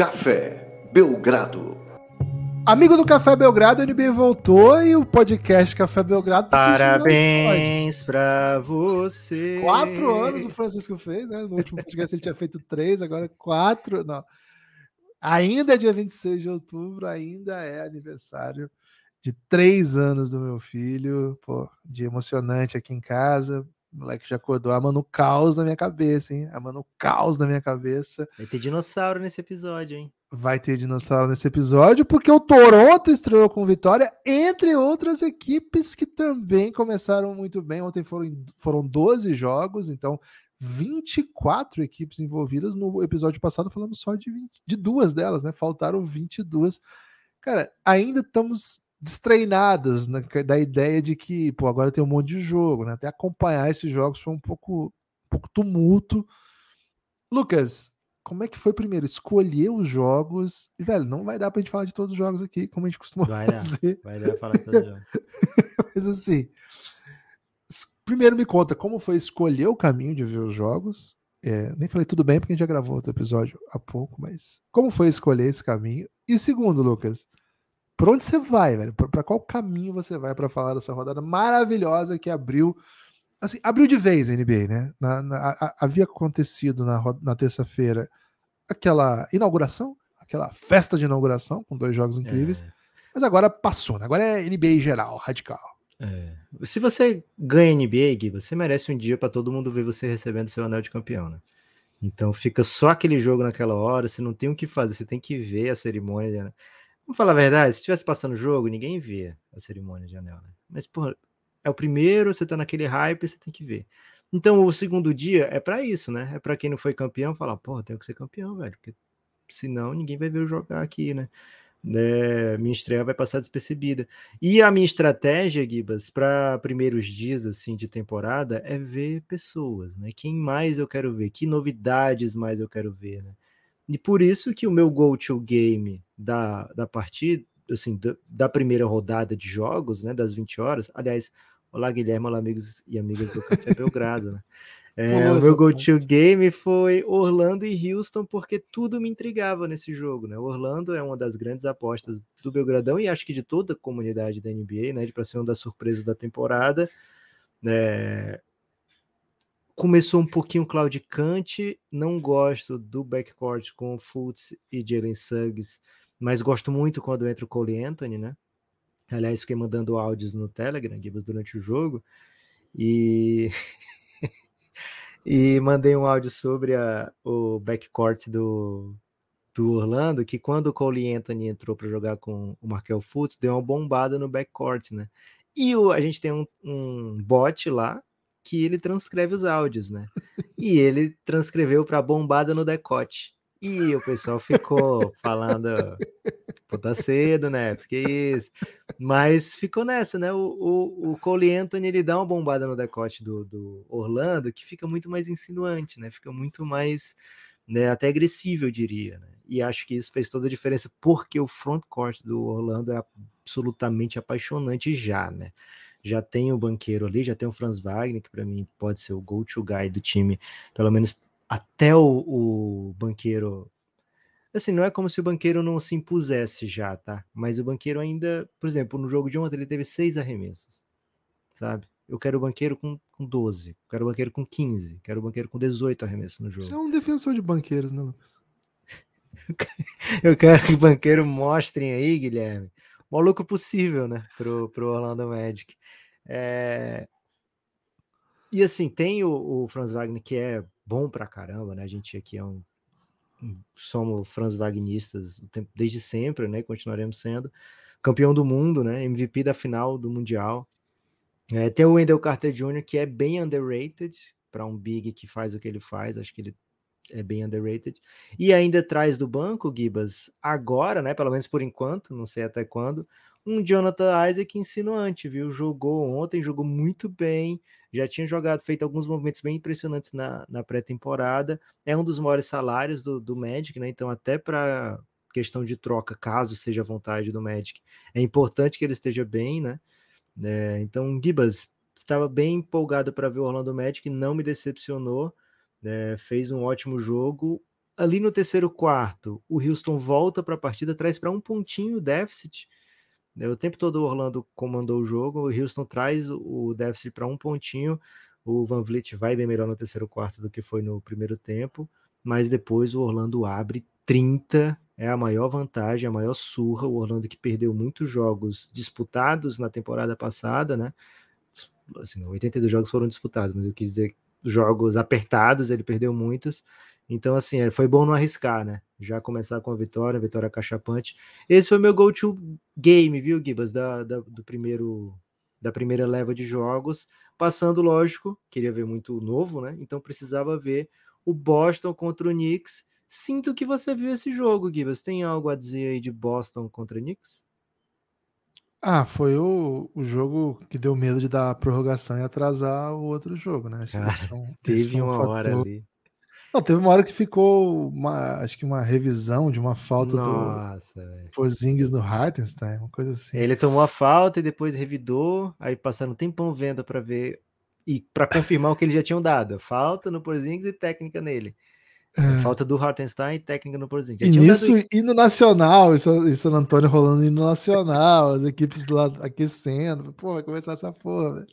Café Belgrado. Amigo do Café Belgrado, a NBA voltou e o podcast Café Belgrado Parabéns pra você. Quatro anos o Francisco fez, né? No último podcast ele tinha feito três, agora quatro. Não. Ainda é dia 26 de outubro, ainda é aniversário de três anos do meu filho. Pô, dia emocionante aqui em casa. O moleque já acordou amando caos na minha cabeça, hein? Amando caos na minha cabeça. Vai ter dinossauro nesse episódio, hein? Vai ter dinossauro nesse episódio, porque o Toronto estreou com vitória, entre outras equipes que também começaram muito bem. Ontem foram, foram 12 jogos, então 24 equipes envolvidas. No episódio passado, falamos só de, 20, de duas delas, né? Faltaram 22. Cara, ainda estamos destreinados né, da ideia de que, pô, agora tem um monte de jogo, né? Até acompanhar esses jogos foi um pouco, um pouco tumulto. Lucas, como é que foi primeiro escolher os jogos? E, velho, não vai dar pra gente falar de todos os jogos aqui, como a gente costuma vai fazer. Dar, vai dar falar de todos os jogos. Mas assim, primeiro me conta como foi escolher o caminho de ver os jogos. É, nem falei tudo bem porque a gente já gravou outro episódio há pouco, mas como foi escolher esse caminho? E segundo, Lucas, por onde você vai, velho? Para qual caminho você vai para falar dessa rodada maravilhosa que abriu, assim, abriu de vez a NBA, né? Na, na, a, havia acontecido na, na terça-feira aquela inauguração, aquela festa de inauguração com dois jogos incríveis, é. mas agora passou, né? Agora é NBA geral, radical. É. Se você ganha NBA, Gui, você merece um dia para todo mundo ver você recebendo seu anel de campeão, né? Então fica só aquele jogo naquela hora, você não tem o que fazer, você tem que ver a cerimônia. Né? Vamos falar a verdade, se estivesse passando o jogo, ninguém vê a cerimônia de anel, né? Mas, porra, é o primeiro, você tá naquele hype, você tem que ver. Então, o segundo dia é para isso, né? É para quem não foi campeão falar, porra, tenho que ser campeão, velho, porque senão ninguém vai ver eu jogar aqui, né? É, minha estreia vai passar despercebida. E a minha estratégia, Gibas, para primeiros dias assim de temporada é ver pessoas, né? Quem mais eu quero ver? Que novidades mais eu quero ver, né? E por isso que o meu go-to game da, da partida, assim, da, da, primeira rodada de jogos, né, das 20 horas, aliás, olá Guilherme, olá amigos e amigas do Café Belgrado, né? É, o meu go-to game foi Orlando e Houston, porque tudo me intrigava nesse jogo, né? Orlando é uma das grandes apostas do Belgradão e acho que de toda a comunidade da NBA, né? Para ser uma das surpresas da temporada. É, começou um pouquinho claudicante, não gosto do backcourt com Fultz e Jalen Suggs, mas gosto muito quando entra o Cole Anthony, né? Aliás, fiquei mandando áudios no Telegram, Gibbs, durante o jogo, e e mandei um áudio sobre a, o backcourt do, do Orlando, que quando o Cole Anthony entrou para jogar com o Markel Fultz, deu uma bombada no backcourt, né? E o, a gente tem um, um bot lá que ele transcreve os áudios, né? E ele transcreveu para bombada no decote. E o pessoal ficou falando, pô, tá cedo, né? Que isso. Mas ficou nessa, né? O, o, o Cole Anthony ele dá uma bombada no decote do, do Orlando que fica muito mais insinuante, né? Fica muito mais, né? Até agressivo, eu diria, né? E acho que isso fez toda a diferença porque o frontcourt do Orlando é absolutamente apaixonante já, né? Já tem o banqueiro ali, já tem o Franz Wagner, que para mim pode ser o go-to guy do time, pelo menos até o, o, banqueiro. Assim, não é como se o banqueiro não se impusesse já, tá? Mas o banqueiro ainda, por exemplo, no jogo de ontem ele teve seis arremessos, sabe? Eu quero o banqueiro com, com 12, quero o banqueiro com 15, quero o banqueiro com 18 arremessos no jogo. Você é um defensor de banqueiros, né, Lucas? Eu quero que o banqueiro mostrem aí, Guilherme, maluco possível, né, pro, pro Orlando Magic. É... E assim, tem o, o, Franz Wagner que é bom pra caramba, né? A gente aqui é um. Somos Franz Wagnistas desde sempre, né? Continuaremos sendo. Campeão do mundo, né? MVP da final do Mundial. É, tem o Wendell Carter Jr., que é bem underrated para um big que faz o que ele faz. Acho que ele é bem underrated. E ainda traz do banco, Gibas, agora, né? Pelo menos por enquanto, não sei até quando, um Jonathan Isaac insinuante, viu? Jogou ontem, jogou muito bem, já tinha jogado, feito alguns movimentos bem impressionantes na, na pré-temporada. É um dos maiores salários do, do Magic, né? Então, até para questão de troca, caso seja vontade do Magic, é importante que ele esteja bem, né? É, então, Gibas estava bem empolgado para ver o Orlando Magic, não me decepcionou, é, fez um ótimo jogo. ali no terceiro quarto, o Houston volta para a partida, traz para um pontinho o déficit. Né, o tempo todo o Orlando comandou o jogo, o Houston traz o déficit para um pontinho. O Van Vliet vai bem melhor no terceiro quarto do que foi no primeiro tempo, mas depois o Orlando abre 30, é a maior vantagem, a maior surra. O Orlando que perdeu muitos jogos disputados na temporada passada, né? Assim, 82 jogos foram disputados, mas eu quis dizer jogos apertados, ele perdeu muitos. Então, assim, é, foi bom não arriscar, né? Já começar com a vitória, a vitória cachapante. Esse foi meu go-to game, viu, Gibas? Da, da, do primeiro, da primeira leva de jogos. Passando, lógico, queria ver muito novo, né? Então precisava ver o Boston contra o Knicks. Sinto que você viu esse jogo, Gibas. Tem algo a dizer aí de Boston contra o Knicks? Ah, foi o, o jogo que deu medo de dar prorrogação e atrasar o outro jogo, né? Esse, Cara, esse um, teve um uma fator... hora ali. Não, teve uma hora que ficou uma, acho que uma revisão de uma falta Nossa, do Porzingis no Hartenstein, uma coisa assim. Ele tomou a falta e depois revidou, aí passaram um tempão vendo para ver e para confirmar o que eles já tinham dado. Falta no Porzingis e técnica nele. É. Falta do Hartenstein e técnica no Porzingis. E nisso, dado... hino nacional, em San Antônio rolando hino nacional, as equipes lá aquecendo. Pô, vai começar essa porra, velho.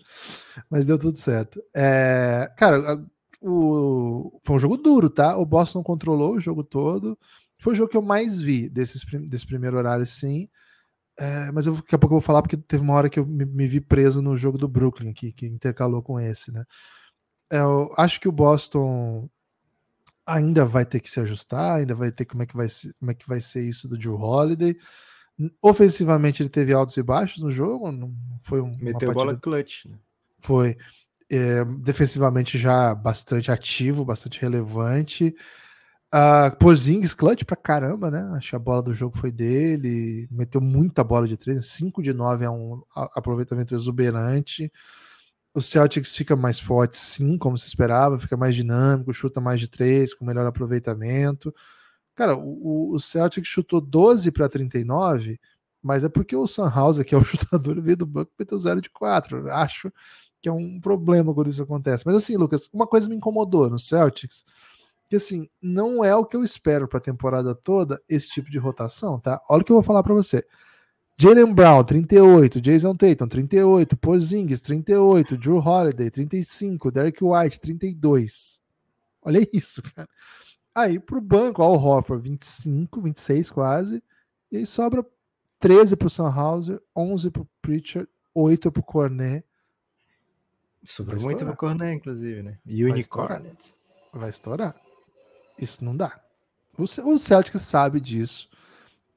Mas deu tudo certo. É, cara, o, foi um jogo duro, tá? O Boston controlou o jogo todo. Foi o jogo que eu mais vi desses, desse primeiro horário, sim. É, mas eu, daqui a pouco eu vou falar porque teve uma hora que eu me, me vi preso no jogo do Brooklyn, que, que intercalou com esse, né? É, eu acho que o Boston ainda vai ter que se ajustar, ainda vai ter como é que vai ser, como é que vai ser isso do Joe Holiday. Ofensivamente ele teve altos e baixos no jogo, não foi um meteu bola clutch. Né? Foi é, defensivamente já bastante ativo, bastante relevante. Uh, Porzingis clutch pra caramba, né? Acho que a bola do jogo foi dele, meteu muita bola de três, 5 de 9 é um aproveitamento exuberante. O Celtics fica mais forte, sim, como se esperava, fica mais dinâmico, chuta mais de três, com melhor aproveitamento. Cara, o, o Celtics chutou 12 para 39, mas é porque o Sunhouse, que é o chutador, veio do banco e meteu 0 de 4. Acho que é um problema quando isso acontece. Mas assim, Lucas, uma coisa me incomodou no Celtics, que assim, não é o que eu espero para a temporada toda esse tipo de rotação, tá? Olha o que eu vou falar para você. Jalen Brown, 38, Jason Tatum, 38, Porzingis, 38, Drew Holiday, 35, Derek White, 32. Olha isso, cara. Aí pro banco, Al Horford, 25, 26 quase, e aí sobra 13 pro Sunhauser, 11 pro Pritchard, 8 pro Cornet, Sobrou muito pro Cornet, inclusive, né? Unicorn. Vai estourar. Isso não dá. O, Celtic sabe disso.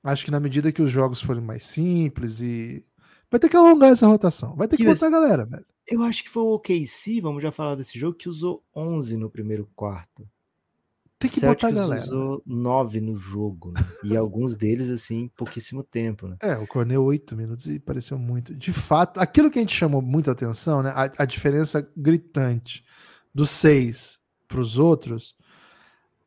Acho que na medida que os jogos forem mais simples e. Vai ter que alongar essa rotação. Vai ter que botar a galera, velho. Eu acho que foi o OKC, vamos já falar desse jogo, que usou 11 no primeiro quarto. Tem que Celtics botar a galera. usou nove no jogo, né? E alguns deles, assim, pouquíssimo tempo, né? É, o Cornel oito minutos e pareceu muito. De fato, aquilo que a gente chamou muita atenção, né? A, a diferença gritante dos seis para os outros.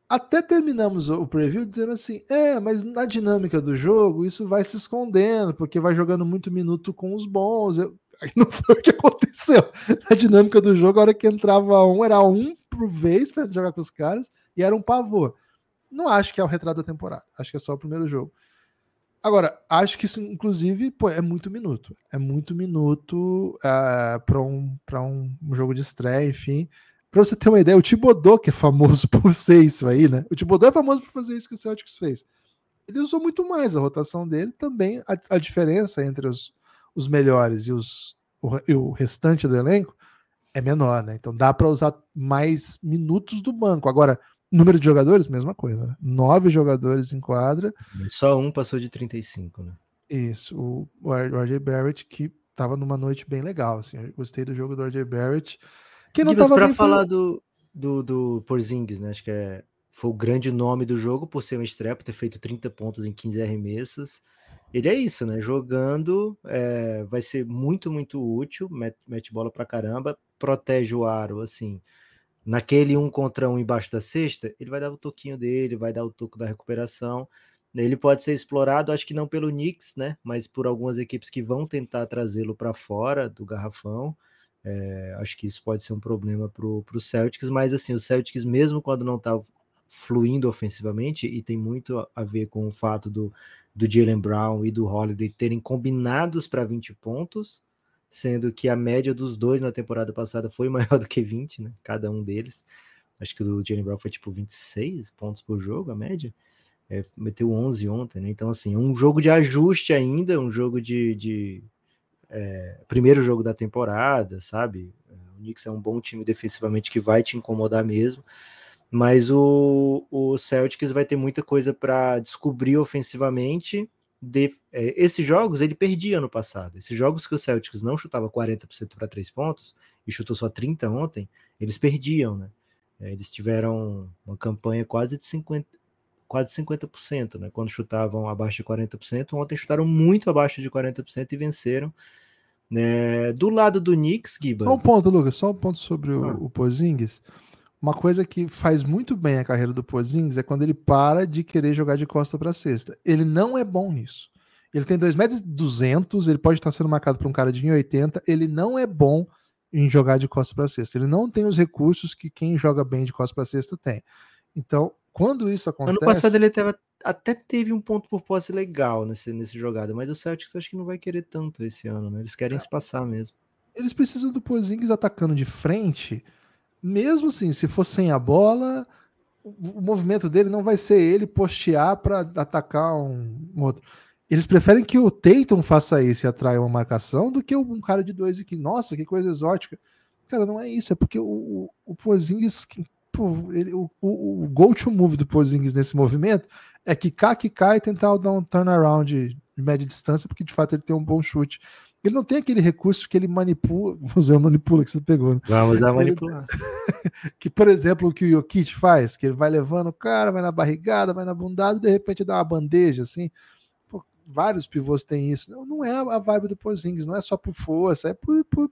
Até terminamos o preview dizendo assim: é, mas na dinâmica do jogo isso vai se escondendo, porque vai jogando muito minuto com os bons. Eu... Aí não foi o que aconteceu. Na dinâmica do jogo, a hora que entrava um, era um por vez para jogar com os caras e era um pavor. Não acho que é o retrato da temporada, acho que é só o primeiro jogo. Agora, acho que isso, inclusive, pô, é muito minuto. É muito minuto uh, é, para um, um, um jogo de estreia, enfim. Para você ter uma ideia, o Tibodô, que é famoso por ser isso aí, né? O Tibodô é famoso por fazer isso que o Celtics fez. Ele usou muito mais a rotação dele, também a, a diferença entre os, os melhores e, os, o, e o restante do elenco é menor, né? Então dá para usar mais minutos do banco. Agora, Número de jogadores, mesma coisa. Né? Nove jogadores em quadra. Só um passou de 35, né? Isso. O, o RJ Barrett, que tava numa noite bem legal. Assim, eu gostei do jogo do RJ Barrett. Que não tava pra falar do, do, do Porzingis, né? Acho que é, foi o grande nome do jogo por ser um estreia, por ter feito 30 pontos em 15 arremessos. Ele é isso, né? Jogando é, vai ser muito, muito útil, mete, mete bola pra caramba, protege o aro, assim naquele um contra um embaixo da cesta, ele vai dar o toquinho dele, vai dar o toco da recuperação. Ele pode ser explorado, acho que não pelo Knicks, né? Mas por algumas equipes que vão tentar trazê-lo para fora do garrafão. É, acho que isso pode ser um problema para o Celtics, mas assim, o Celtics, mesmo quando não está fluindo ofensivamente e tem muito a ver com o fato do, do Jalen Brown e do Holiday terem combinados para 20 pontos, sendo que a média dos dois na temporada passada foi maior do que 20, né? Cada um deles. Acho que o do Jalen Brown foi tipo 26 pontos por jogo, a média. É, meteu 11 ontem, né? Então, assim, um jogo de ajuste ainda, um jogo de. de é, primeiro jogo da temporada, sabe? O Knicks é um bom time defensivamente que vai te incomodar mesmo. Mas o, o Celtics vai ter muita coisa para descobrir ofensivamente. De, é, esses jogos ele perdia no passado. Esses jogos que o Celtics não chutava 40% para três pontos e chutou só 30 ontem, eles perdiam, né? É, eles tiveram uma campanha quase de 50, quase 50%, né? Quando chutavam abaixo de 40%, ontem chutaram muito abaixo de 40% e venceram. Né? Do lado do Knicks, Gibbons. Só um ponto, Lucas, só um ponto sobre o, ah. o. Uma coisa que faz muito bem a carreira do Pozingis é quando ele para de querer jogar de costa para cesta. Ele não é bom nisso. Ele tem 2,2 metros, 200, ele pode estar sendo marcado por um cara de 1,80, ele não é bom em jogar de costa para cesta. Ele não tem os recursos que quem joga bem de costa para cesta tem. Então, quando isso acontece. Ano passado ele teve, até teve um ponto por posse legal nesse, nesse jogada, mas o Celtics acho que não vai querer tanto esse ano, né? Eles querem é. se passar mesmo. Eles precisam do Porzingis atacando de frente mesmo assim, se for sem a bola, o movimento dele não vai ser ele postear para atacar um, um, outro. Eles preferem que o Tatum faça isso e atraia uma marcação do que um cara de dois e que, nossa, que coisa exótica. Cara, não é isso, é porque o, o, o Porzingis, pô, ele, o, o, o go-to move do Porzingis nesse movimento é que cai e tentar dar um turnaround de, de média distância, porque de fato ele tem um bom chute. Ele não tem aquele recurso que ele manipula. Vou usar o manipula que você pegou, né? Vamos usar manipular. que, por exemplo, o que o Jokic faz, que ele vai levando o cara, vai na barrigada, vai na bundada, e de repente dá uma bandeja, assim. Pô, vários pivôs têm isso. Não, não é a vibe do Porzingis, não é só por força, é por, por,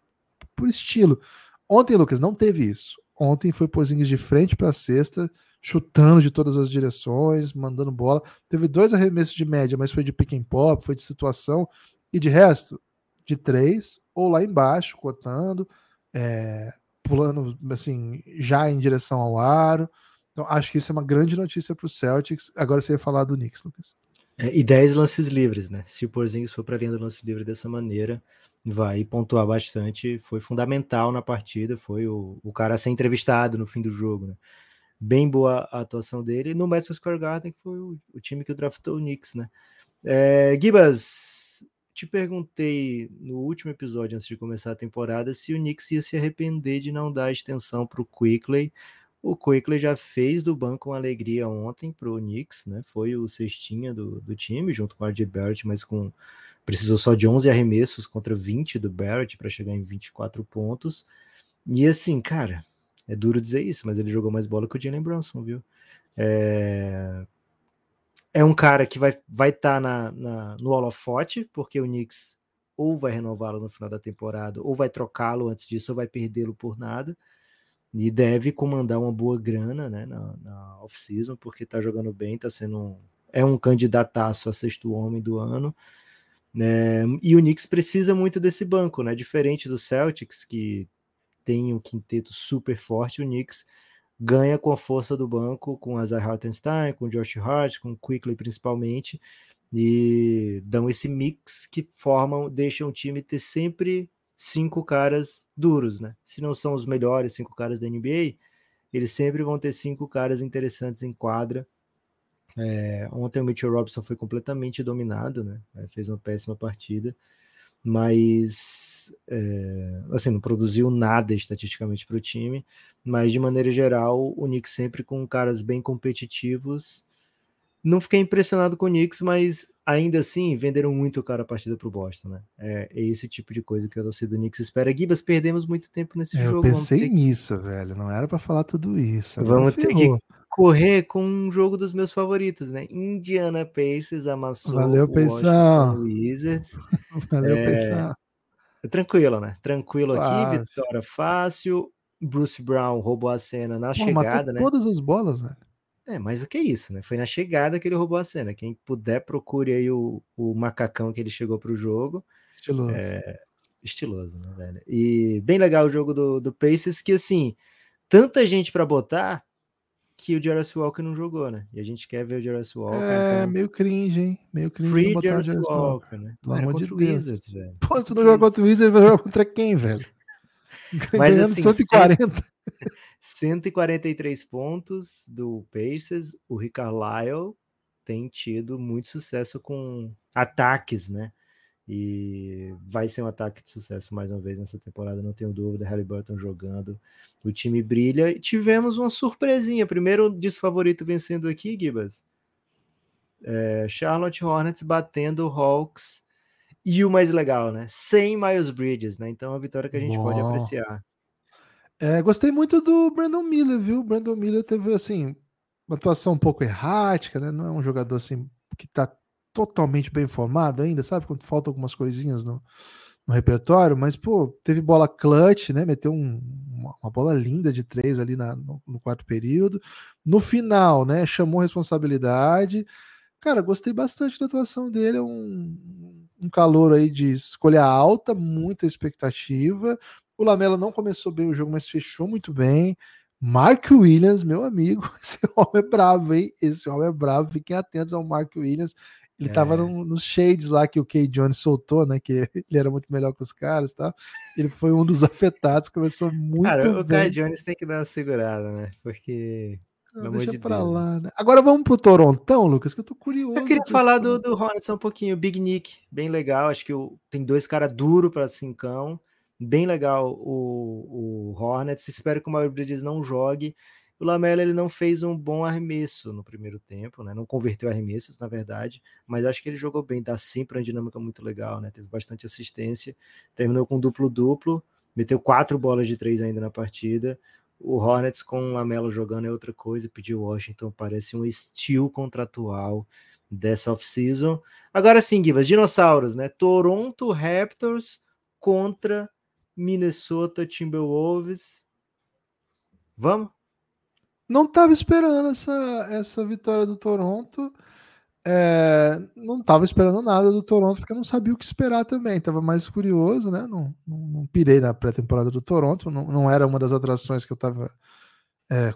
por estilo. Ontem, Lucas, não teve isso. Ontem foi Porzingis de frente para a cesta, chutando de todas as direções, mandando bola. Teve dois arremessos de média, mas foi de pick and pop, foi de situação. E de resto, de três, ou lá embaixo, cortando, é, pulando assim, já em direção ao aro. Então, acho que isso é uma grande notícia para o Celtics. Agora você ia falar do Knicks, Lucas. É, e 10 lances livres, né? Se o Porzingis for para a linha do lance livre dessa maneira, vai pontuar bastante. Foi fundamental na partida, foi o, o cara a ser entrevistado no fim do jogo, né? Bem boa a atuação dele. no Madison Square Garden, que foi o, o time que draftou o Knicks, né? É, Gibas, te perguntei no último episódio, antes de começar a temporada, se o Knicks ia se arrepender de não dar extensão para o Quickley. O Quickley já fez do banco uma alegria ontem para o Knicks, né? Foi o cestinha do, do time, junto com o RJ Barrett, mas com precisou só de 11 arremessos contra 20 do Barrett para chegar em 24 pontos. E assim, cara, é duro dizer isso, mas ele jogou mais bola que o Jalen Brunson, viu? É, é um cara que vai estar vai tá na, na, no holofote, porque o Knicks ou vai renová-lo no final da temporada, ou vai trocá-lo antes disso, ou vai perdê-lo por nada. E deve comandar uma boa grana né, na, na off-season, porque está jogando bem, está sendo um, é um candidataço a sexto homem do ano. Né? E o Knicks precisa muito desse banco, né? Diferente do Celtics, que tem um quinteto super forte, o Knicks ganha com a força do banco, com a Zay Hartenstein, com Josh Hart, com Quickly principalmente, e dão esse mix que formam, deixam o time ter sempre cinco caras duros, né? Se não são os melhores cinco caras da NBA, eles sempre vão ter cinco caras interessantes em quadra. É, ontem o Mitchell Robinson foi completamente dominado, né? É, fez uma péssima partida, mas é, assim, não produziu nada estatisticamente para o time, mas de maneira geral, o Knicks sempre com caras bem competitivos. Não fiquei impressionado com o Knicks, mas ainda assim venderam muito o cara a partida para o Boston, né? É, é, esse tipo de coisa que a torcida do Knicks espera. Gibas, perdemos muito tempo nesse é, jogo. Eu pensei nisso, que... velho. Não era para falar tudo isso. Vamos ter que correr com um jogo dos meus favoritos, né? Indiana Pacers amassou Valeu, o Washington Wizards. Valeu, é, pensar. Tranquilo, né? Tranquilo aqui, vitória fácil. Bruce Brown roubou a cena na Pô, chegada, né? Todas as bolas, velho. É, mas o que é isso, né? Foi na chegada que ele roubou a cena. Quem puder, procure aí o, o macacão que ele chegou pro jogo. Estiloso. É, estiloso, né, velho? E bem legal o jogo do, do Pacers, que assim, tanta gente para botar, que o Jarvis Walker não jogou, né? E a gente quer ver o Jarvis Walker. É, então... meio cringe, hein? Meio cringe Free botar o Jarvis Jarvis Walker, Walker. né? Pelo amor de o Deus. Wizards, velho. Pô, se não jogar contra o Wizards, vai jogar contra quem, velho? Mas, Ganhando assim, 140. 143 pontos do Pacers. O Rick Carlisle tem tido muito sucesso com ataques, né? E vai ser um ataque de sucesso mais uma vez nessa temporada, não tenho dúvida. Halliburton jogando, o time brilha. E tivemos uma surpresinha. Primeiro desfavorito vencendo aqui, Gibas. É, Charlotte Hornets batendo Hawks. E o mais legal, né? Sem Miles Bridges, né? Então é uma vitória que a gente pode apreciar. É, gostei muito do Brandon Miller, viu? O Brandon Miller teve, assim, uma atuação um pouco errática, né? Não é um jogador, assim, que tá totalmente bem formado ainda, sabe? Quando faltam algumas coisinhas no, no repertório, mas, pô, teve bola clutch, né? Meteu um- uma, uma bola linda de três ali na- no, no quarto período. No final, né? Chamou responsabilidade. Cara, gostei bastante da atuação dele. É um, um calor aí de escolha alta, muita expectativa. O Lamela não começou bem o jogo, mas fechou muito bem. Mark Williams, meu amigo, esse homem é bravo, hein? Esse homem é bravo. Fiquem atentos ao Mark Williams. Ele É. tava no- nos shades lá que o Kay Jones soltou, né? Que ele era muito melhor que os caras e tal. Ele foi um dos afetados, começou muito Cara, o bem. Kai Jones tem que dar uma segurada, né? Porque. Não, deixa de pra Deus. lá, né? Agora vamos pro Torontão, Lucas, que eu tô curioso. Eu queria falar do, do Hornets um pouquinho. Big Nick, bem legal. Acho que o- tem dois caras duros para cincão. Bem legal o, o Hornets. Espero que o Mauro Bridges não jogue. O Lamela ele não fez um bom arremesso no primeiro tempo, né? Não converteu arremessos, na verdade, mas acho que ele jogou bem, dá sempre uma dinâmica muito legal, né? Teve bastante assistência, terminou com duplo-duplo, meteu quatro bolas de três ainda na partida. O Hornets com o Lamelo jogando é outra coisa, pediu Washington, parece um estilo contratual dessa off-season. Agora sim, Gibas, dinossauros, né? Toronto Raptors contra Minnesota Timberwolves. Vamos? Não estava esperando essa, essa vitória do Toronto. É, não estava esperando nada do Toronto, porque eu não sabia o que esperar também. Estava mais curioso, né? Não, não, não pirei na pré-temporada do Toronto, não, não era uma das atrações que eu estava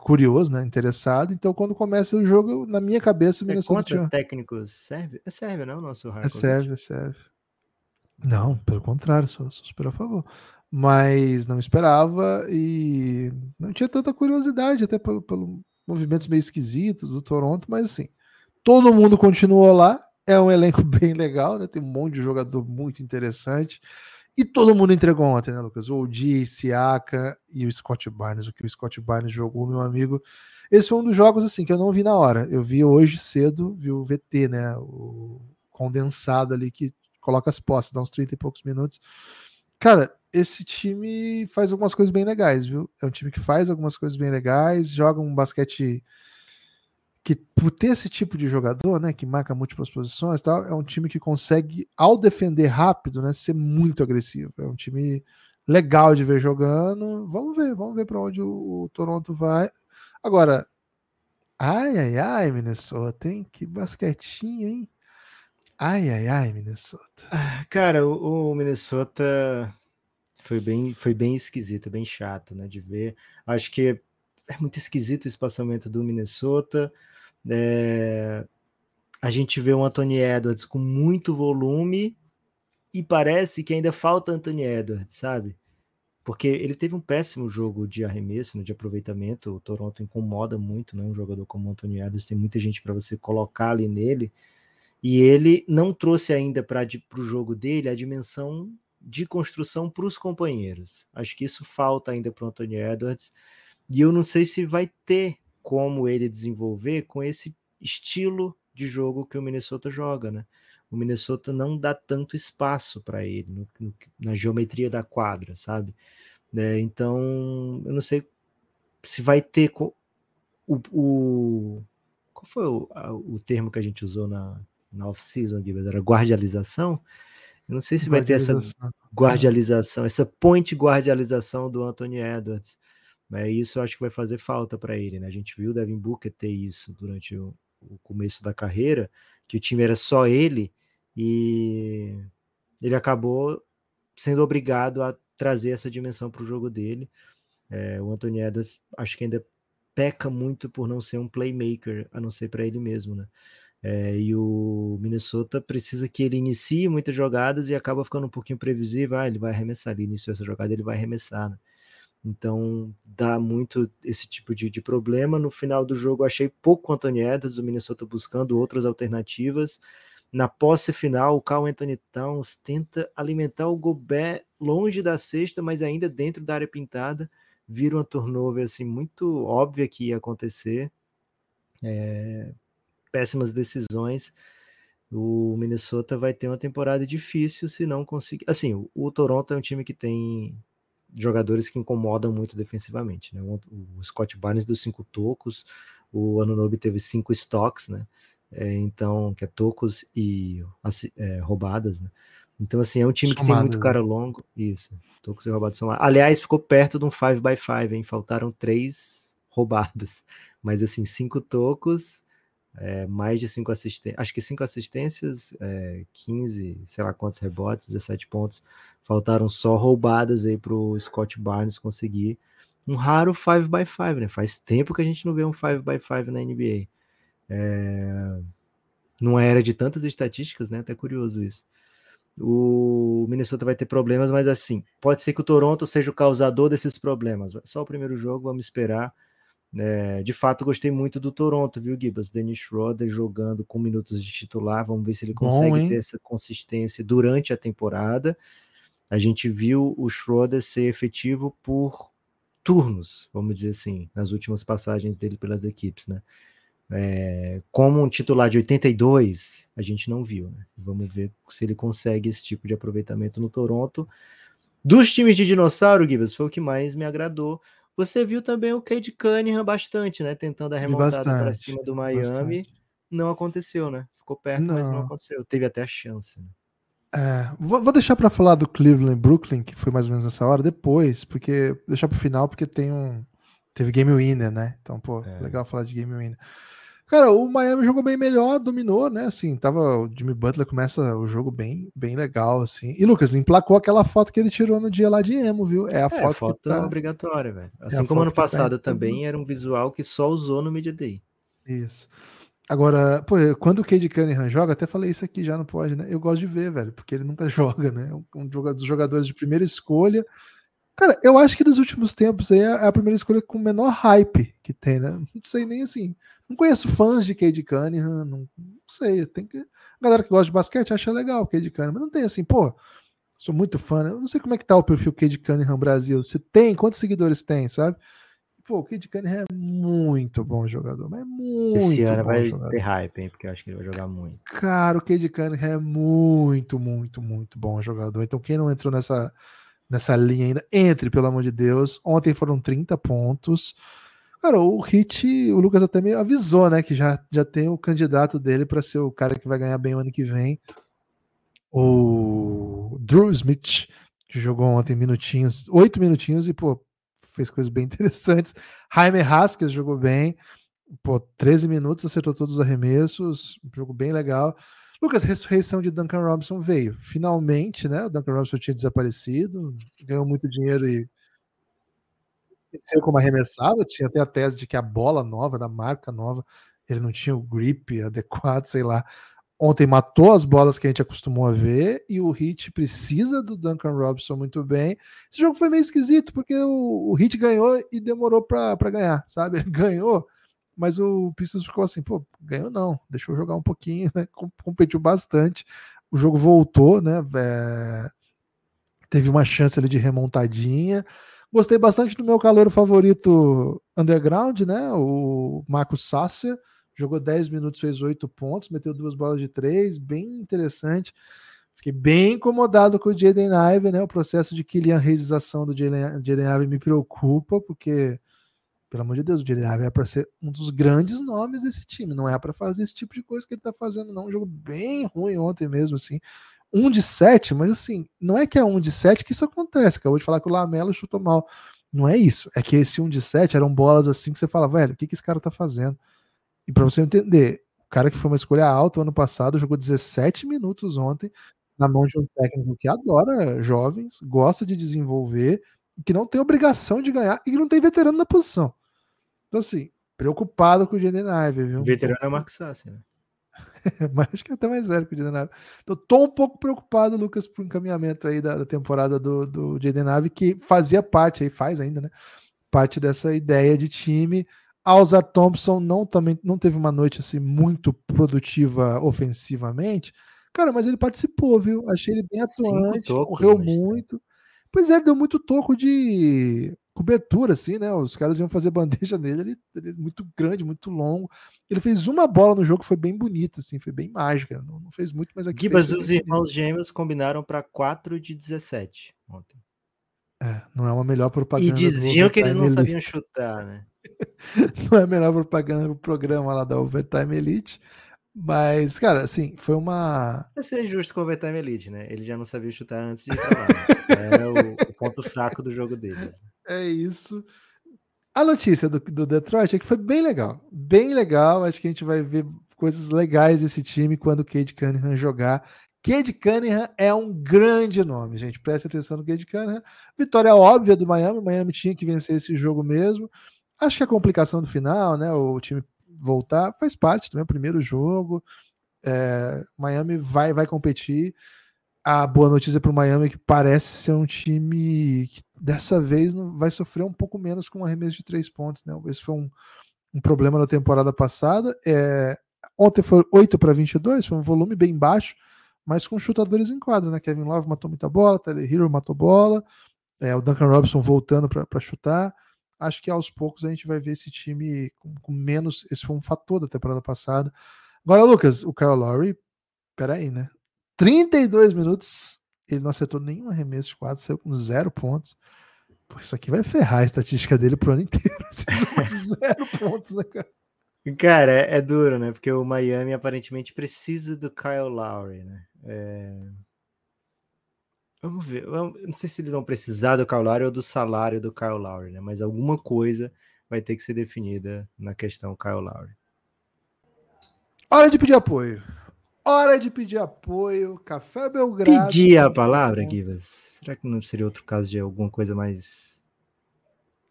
curioso, né? Interessado. Então, quando começa o jogo, na minha cabeça, É Minnesota contra tinha. técnicos sérvio? É sérvio, não? Nosso É serve, é serve. Não, pelo contrário, sou, sou super a favor. Mas não esperava e não tinha tanta curiosidade, até pelo, pelo movimentos meio esquisitos do Toronto, mas assim, todo mundo continuou lá. É um elenco bem legal, né? Tem um monte de jogador muito interessante. E todo mundo entregou ontem, né, Lucas? O OG, Siaka e o Scott Barnes. O que o Scott Barnes jogou, meu amigo. Esse foi um dos jogos assim que eu não vi na hora. Eu vi hoje cedo, vi o VT, né? O condensado ali que coloca as posses, dá uns 30 e poucos minutos. Cara, esse time faz algumas coisas bem legais, viu? É um time que faz algumas coisas bem legais, joga um basquete que, por ter esse tipo de jogador, né, que marca múltiplas posições tal, é um time que consegue, ao defender rápido, né, ser muito agressivo. É um time legal de ver jogando. Vamos ver, vamos ver para onde o, o Toronto vai. Agora, ai, ai, ai, Minnesota, hein? Que basquetinho, hein? Ai, ai, ai, Minnesota. Cara, o, o Minnesota foi bem, foi bem esquisito, bem chato, né, de ver. Acho que é muito esquisito o espaçamento do Minnesota. É, a gente vê o Anthony Edwards com muito volume e parece que ainda falta Anthony Edwards, sabe? Porque ele teve um péssimo jogo de arremesso, né, de aproveitamento. O Toronto incomoda muito, né? Um jogador como o Anthony Edwards, tem muita gente para você colocar ali nele. E ele não trouxe ainda para o jogo dele a dimensão de construção para os companheiros. Acho que isso falta ainda para o Anthony Edwards. E eu não sei se vai ter como ele desenvolver com esse estilo de jogo que o Minnesota joga, né? O Minnesota não dá tanto espaço para ele no, no, na geometria da quadra, sabe? É, então, eu não sei se vai ter o, o qual foi o, o termo que a gente usou na, na off-season, era guardialização? Eu não sei se vai ter essa guardialização, essa point guardialização do Anthony Edwards. Mas isso eu acho que vai fazer falta para ele, né? A gente viu o Devin Booker ter isso durante o, o, começo da carreira, que o time era só ele e ele acabou sendo obrigado a trazer essa dimensão para o jogo dele. É, o Anthony Edwards acho que ainda peca muito por não ser um playmaker, a não ser para ele mesmo, né? É, e o Minnesota precisa que ele inicie muitas jogadas e acaba ficando um pouquinho previsível. Ah, ele vai arremessar, ele iniciou essa jogada, ele vai arremessar. Né? Então dá muito esse tipo de, de, problema. No final do jogo, achei pouco Anthony Edwards, o Minnesota buscando outras alternativas. Na posse final, o Carl Anthony Towns tenta alimentar o Gobert longe da cesta, mas ainda dentro da área pintada. Vira uma turnover assim, muito óbvia que ia acontecer. É, péssimas decisões. O Minnesota vai ter uma temporada difícil se não conseguir. Assim, o, o Toronto é um time que tem jogadores que incomodam muito defensivamente. Né? O, o Scott Barnes deu cinco tocos, o Anunobi teve cinco stocks, né? É, então, que é tocos e é, roubadas, né? Então, assim, é um time Somado, que tem muito né? cara longo. Isso, tocos e roubadas somados. Aliás, ficou perto de um 5x5, hein? Faltaram três roubadas. Mas, assim, cinco tocos é, mais de cinco assistências, acho que cinco assistências, é, 15, sei lá quantos rebotes, 17 pontos. Faltaram só roubadas aí para o Scott Barnes conseguir um raro 5x5, né? Faz tempo que a gente não vê um 5x5 na NBA. É, numa era de tantas estatísticas, né? Até curioso isso. O Minnesota vai ter problemas, mas assim, pode ser que o Toronto seja o causador desses problemas. Só o primeiro jogo, vamos esperar. É, de fato, gostei muito do Toronto, viu, Gibas? Dennis Schroeder jogando com minutos de titular. Vamos ver se ele consegue Bom, ter essa consistência durante a temporada. A gente viu o Schroeder ser efetivo por turnos, vamos dizer assim, nas últimas passagens dele pelas equipes, né? É, como um titular de 82, a gente não viu, né? Vamos ver se ele consegue esse tipo de aproveitamento no Toronto. Dos times de dinossauro, Gibas, foi o que mais me agradou. Você viu também o Cade Cunningham bastante, né? Tentando a remontada para cima do Miami. Bastante. Não aconteceu, né? Ficou perto, não. mas não aconteceu. Teve até a chance. Né? É, vou, vou, deixar para falar do Cleveland Brooklyn, que foi mais ou menos nessa hora, depois, porque deixar para o final, porque tem um teve game winner, né? Então, pô, é. legal falar de game winner. Cara, o Miami jogou bem melhor, dominou, né? Assim, tava o Jimmy Butler começa o jogo bem, bem legal, assim. E Lucas emplacou aquela foto que ele tirou no dia lá de emo, viu? É a é, foto, foto tá... obrigatória, velho. É assim é como ano tá passado tá também era um visual que só usou no Media Day. Isso. Agora, pô, quando o Cade Cunningham joga, até falei isso aqui já não pode, né? Eu gosto de ver, velho, porque ele nunca joga, né? Um dos jogadores de primeira escolha. Cara, eu acho que dos últimos tempos aí é a primeira escolha com o menor hype que tem, né? Não sei nem assim. Não conheço fãs de Cade Cunningham, não, não, sei. Tem que. A galera que gosta de basquete acha legal o Cade Cunningham, mas não tem assim, pô. Sou muito fã, né? Eu não sei como é que tá o perfil Cade Cunningham Brasil. Você tem? Quantos seguidores tem, sabe? Pô, o Cade Cunningham é muito bom jogador, mas é muito Esse ano vai jogador. ter hype, hein? Porque eu acho que ele vai jogar muito. Cara, o Cade Cunningham é muito, muito, muito bom jogador. Então, quem não entrou nessa, nessa linha ainda, entre, pelo amor de Deus. Ontem foram 30 pontos. Cara, o Hit, o Lucas até me avisou, né, que já, já tem o candidato dele para ser o cara que vai ganhar bem o ano que vem. O Drew Smith, que jogou ontem minutinhos, oito minutinhos e, pô, fez coisas bem interessantes. Jaime Haskins jogou bem, pô, 13 minutos, acertou todos os arremessos, jogo bem legal. Lucas, ressurreição de Duncan Robinson veio. Finalmente, né? O Duncan Robinson tinha desaparecido, ganhou muito dinheiro e ser como arremessado, tinha até a tese de que a bola nova, da marca nova, ele não tinha o grip adequado, sei lá. Ontem matou as bolas que a gente acostumou a ver e o Hit precisa do Duncan Robinson muito bem. Esse jogo foi meio esquisito porque o, o Hit ganhou e demorou para ganhar, sabe? Ganhou, mas o Pistons ficou assim, pô, ganhou não, deixou jogar um pouquinho, né? competiu bastante. O jogo voltou, né? É... Teve uma chance ali de remontadinha. Gostei bastante do meu calor favorito underground, né? O Marcos Sasser. Jogou 10 minutos, fez 8 pontos, meteu duas bolas de 3, bem interessante. Fiquei bem incomodado com o Jaden Ive, né? O processo de Kylian realização do Jaden Ive me preocupa, porque, pelo amor de Deus, o Jaden Ive é para ser um dos grandes nomes desse time, não é para fazer esse tipo de coisa que ele tá fazendo, não. Um jogo bem ruim ontem mesmo, assim um de sete, mas assim, não é que é um de sete que isso acontece. Acabou de falar que o Lamelo chutou mal. Não é isso. É que esse um de sete eram bolas assim que você fala, velho, o que, que esse cara tá fazendo? E para você entender, o cara que foi uma escolha alta ano passado jogou 17 minutos ontem na mão de um técnico que adora jovens, gosta de desenvolver, que não tem obrigação de ganhar e que não tem veterano na posição. Então, assim, preocupado com o Jaden Ive, viu? Veterano é o Marcos Sassi, né? mas acho que é até mais velho que o Jaden Ive. Então, tô um pouco preocupado, Lucas, pro encaminhamento aí da, da temporada do, do Jaden que fazia parte, aí faz ainda, né? Parte dessa ideia de time. Alza Thompson não, também, não teve uma noite assim muito produtiva ofensivamente, Cara, mas ele participou, viu? Achei ele bem atuante, correu muito. Pois é, deu muito toco de cobertura, assim, né? Os caras iam fazer bandeja nele, ele, ele muito grande, muito longo. Ele fez uma bola no jogo que foi bem bonita, assim, foi bem mágica. Não, não fez muito, mas aqui. Gibas, os irmãos gêmeos combinaram para 4 de 17 ontem. É, não é uma melhor propaganda. E diziam que eles não Elite. sabiam chutar, né? não é a melhor propaganda do programa lá da Overtime Elite. Mas, cara, assim, foi uma. Vai ser justo com o Overtime Elite, né? Ele já não sabia chutar antes de falar. Né? É o, o, ponto fraco do jogo dele. É isso. A notícia do, do Detroit é que foi bem legal. Bem legal. Acho que a gente vai ver coisas legais desse time quando o Cade Cunningham jogar. Cade Cunningham é um grande nome, gente. Preste atenção no Cade Cunningham. Vitória óbvia do Miami. O Miami tinha que vencer esse jogo mesmo. Acho que a complicação do final, né? O time voltar, faz parte também, é o primeiro jogo. É, Miami vai, vai competir. A boa notícia para o Miami é que parece ser um time que dessa vez vai sofrer um pouco menos com um arremesso de três pontos. Né? Esse foi um, um problema na temporada passada. É, ontem foi 8 para 22, foi um volume bem baixo, mas com chutadores em quadro. Né? Kevin Love matou muita bola, Tyler Hero matou bola, é, o Duncan Robinson voltando para chutar acho que aos poucos a gente vai ver esse time com, com, menos. Esse foi um fator da temporada passada. Agora, Lucas, o Kyle Lowry, peraí, né? 32 minutos, ele não acertou nenhum arremesso de quadro, saiu com zero pontos. Pô, isso aqui vai ferrar a estatística dele pro ano inteiro. zero pontos, né, cara? Cara, é, é, duro, né? Porque o Miami aparentemente precisa do Kyle Lowry, né? É... Vamos ver. Eu não sei se eles vão precisar do Kyle Lowry ou do salário do Kyle Lowry, né? Mas alguma coisa vai ter que ser definida na questão Kyle Lowry. Hora de pedir apoio. Hora de pedir apoio. Café Belgrado. Pedir a palavra, Givas? Será que não seria outro caso de alguma coisa mais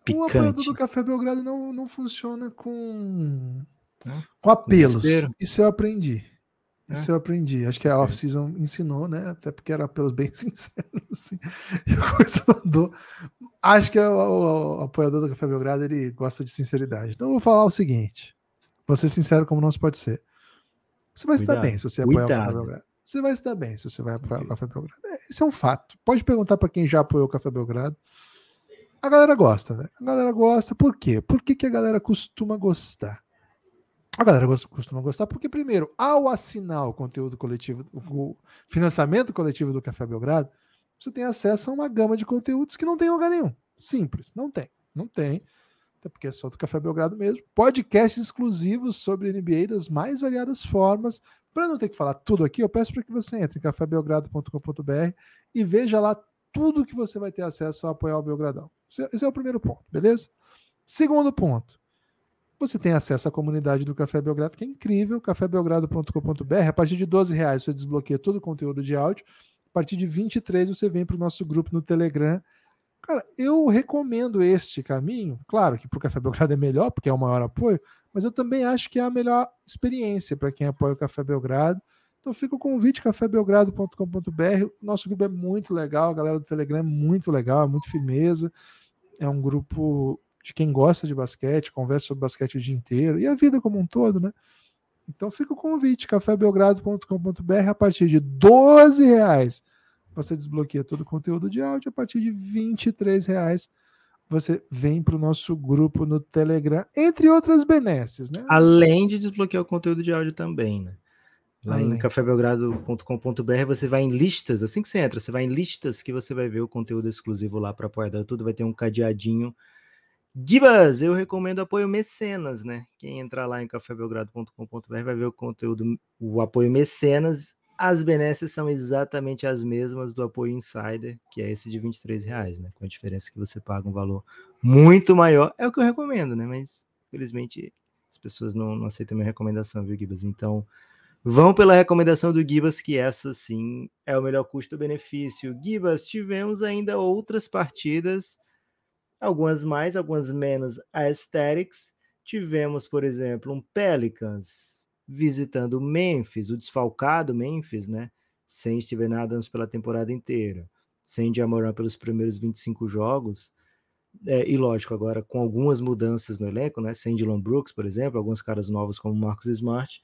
picante? O apoiador do Café Belgrado não, não funciona com, com apelos. Isso eu aprendi. É. Isso eu aprendi. Acho que a é. off-season ensinou, né? Até porque era pelos bem sinceros. Assim. E coisa andou. Acho que o, o, o, apoiador do Café Belgrado ele gosta de sinceridade. Então eu vou falar o seguinte: vou ser sincero como não se pode ser. Você vai se dar bem se você apoiar Cuidado. o Café Belgrado. Você vai se dar bem se você vai apoiar o Café Belgrado. Isso é um fato. Pode perguntar para quem já apoiou o Café Belgrado. A galera gosta, velho. A galera gosta. Por quê? Por que, que a galera costuma gostar? A galera costuma gostar porque, primeiro, ao assinar o conteúdo coletivo, o financiamento coletivo do Café Belgrado, você tem acesso a uma gama de conteúdos que não tem em lugar nenhum. Simples, não tem. Não tem. Até porque é só do Café Belgrado mesmo. Podcasts exclusivos sobre NBA das mais variadas formas. Para não ter que falar tudo aqui, eu peço para que você entre em cafébelgrado.com.br e veja lá tudo que você vai ter acesso ao apoiar o Belgradão. Esse é o primeiro ponto, beleza? Segundo ponto você tem acesso à comunidade do Café Belgrado, que é incrível, cafébelgrado.com.br. A partir de 12 reais você desbloqueia todo o conteúdo de áudio. A partir de 23 você vem para o nosso grupo no Telegram. Cara, eu recomendo este caminho. Claro que para o Café Belgrado é melhor, porque é o maior apoio, mas eu também acho que é a melhor experiência para quem apoia o Café Belgrado. Então fica o convite, cafébelgrado.com.br. Nosso grupo é muito legal, a galera do Telegram é muito legal, é muito firmeza. É um grupo de quem gosta de basquete, conversa sobre basquete o dia inteiro e a vida como um todo, né? Então fica o convite, cafébelgrado.com.br, a partir de 12 reais você desbloqueia todo o conteúdo de áudio, a partir de 23 reais você vem para o nosso grupo no Telegram, entre outras benesses, né? Além de desbloquear o conteúdo de áudio também, né? Lá Além. em cafébelgrado.com.br você vai em listas, assim que você entra, você vai em listas que você vai ver o conteúdo exclusivo lá para apoiador, tudo vai ter um cadeadinho Gibas, eu recomendo apoio mecenas, né? Quem entrar lá em cafébelgrado.com.br vai ver o conteúdo, o apoio mecenas. As benesses são exatamente as mesmas do apoio insider, que é esse de 23 reais, né? Com a diferença que você paga um valor muito maior. É o que eu recomendo, né? Mas, infelizmente, as pessoas não, não aceitam minha recomendação, viu, Gibas? Então, vão pela recomendação do Gibas, que essa sim é o melhor custo-benefício. Gibas, tivemos ainda outras partidas algumas mais, algumas menos aesthetics. tivemos, por exemplo, um Pelicans visitando Memphis, o desfalcado Memphis, né? Sem Steven Adams pela temporada inteira, sem Jamoran pelos primeiros 25 jogos, é, e lógico, agora com algumas mudanças no elenco, né? Sem Dylan Brooks, por exemplo, alguns caras novos como Marcus Smart.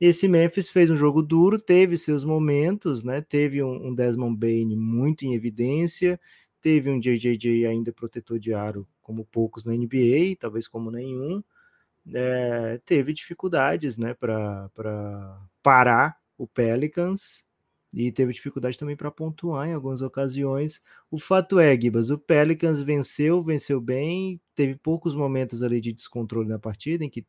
Esse Memphis fez um jogo duro, teve seus momentos, né? Teve um, um Desmond Bain muito em evidência, teve um JJJ ainda protetor de aro, como poucos na NBA, talvez como nenhum. É, teve dificuldades, né, para parar o Pelicans e teve dificuldade também para pontuar em algumas ocasiões. O fato é, Gibas, o Pelicans venceu, venceu bem, teve poucos momentos ali de descontrole na partida em que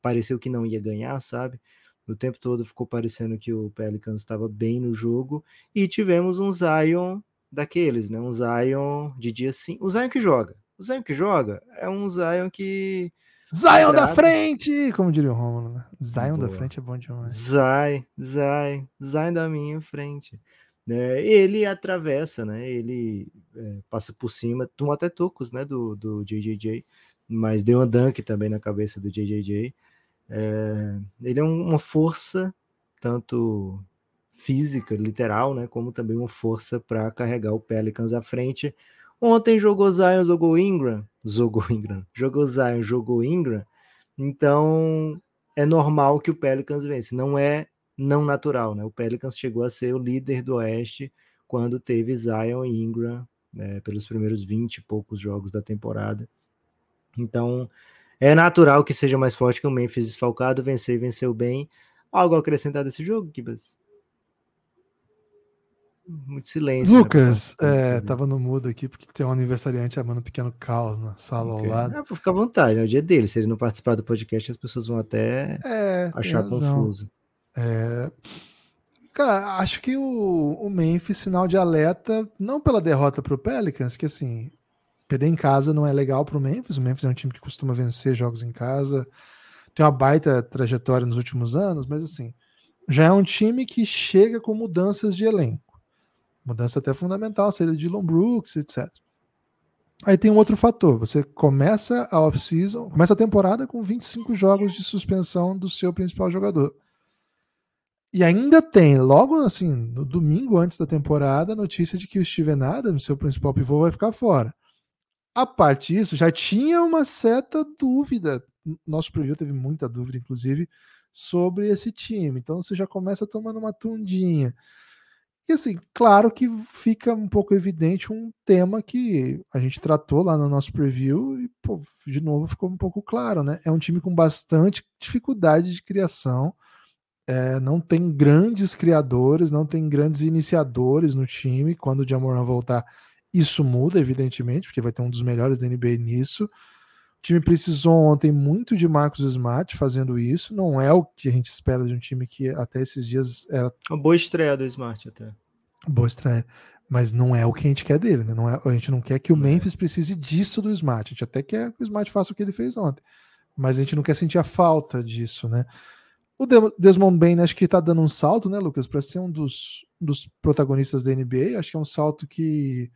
pareceu que não ia ganhar, sabe? O tempo todo ficou parecendo que o Pelicans estava bem no jogo e tivemos um Zion daqueles, né? Um Zion de dia sim, o Zion que joga. O Zion que joga é um Zion que Zion da frente! Como diria o Romulo, né? Zion Boa. da frente é bom demais. Zion, Zion, Zion da minha frente. Né? Ele atravessa, né? Ele é, passa por cima, tomou até tocos, né? Do, do JJJ, mas deu um dunk também na cabeça do JJJ. É, ele é uma força, tanto física, literal, né? Como também uma força para carregar o Pelicans à frente Ontem jogou Zion, jogou Ingram, jogou Ingram, jogou Zion, jogou Ingram. Então é normal que o Pelicans vence. Não é não natural, né? O Pelicans chegou a ser o líder do Oeste quando teve Zion e Ingram né, pelos primeiros 20 e poucos jogos da temporada. Então é natural que seja mais forte que o Memphis desfalcado, venceu e venceu bem. Algo a desse jogo, Kibas? Muito silêncio. Né, Lucas, né, é, tava no mudo aqui porque tem um aniversariante amando um pequeno caos na sala okay. ao lado. É, ficar à vontade, é o dia dele. Se ele não participar do podcast, as pessoas vão até é, achar confuso. É... Cara, acho que o, o Memphis, sinal de alerta, não pela derrota para o Pelicans, que assim, perder em casa não é legal para o Memphis. O Memphis é um time que costuma vencer jogos em casa, tem uma baita trajetória nos últimos anos, mas assim, já é um time que chega com mudanças de elenco. Mudança até fundamental, saída de Dylan Brooks, etc. Aí tem um outro fator. Você começa a off-season, começa a temporada com 25 jogos de suspensão do seu principal jogador. E ainda tem, logo assim, no domingo antes da temporada, a notícia de que o Steven Adams, seu principal pivô, vai ficar fora. A parte disso, já tinha uma certa dúvida. Nosso preview teve muita dúvida, inclusive, sobre esse time. Então você já começa tomando uma tundinha. E assim, claro que fica um pouco evidente um tema que a gente tratou lá no nosso preview e, pô, de novo, ficou um pouco claro, né? É um time com bastante dificuldade de criação, é, não tem grandes criadores, não tem grandes iniciadores no time. Quando o Jamoran voltar, isso muda, evidentemente, porque vai ter um dos melhores da NBA nisso. O time precisou ontem muito de Marcos Smart fazendo isso. Não é o que a gente espera de um time que até esses dias era. Uma boa estreia do Smart até. Boa estreia. Mas não é o que a gente quer dele, né? Não é, a gente não quer que o é. Memphis precise disso do Smart. A gente até quer que o Smart faça o que ele fez ontem. Mas a gente não quer sentir a falta disso, né? O Desmond Bain acho que está dando um salto, né, Lucas, para ser um dos, dos protagonistas da NBA. Acho que é um salto que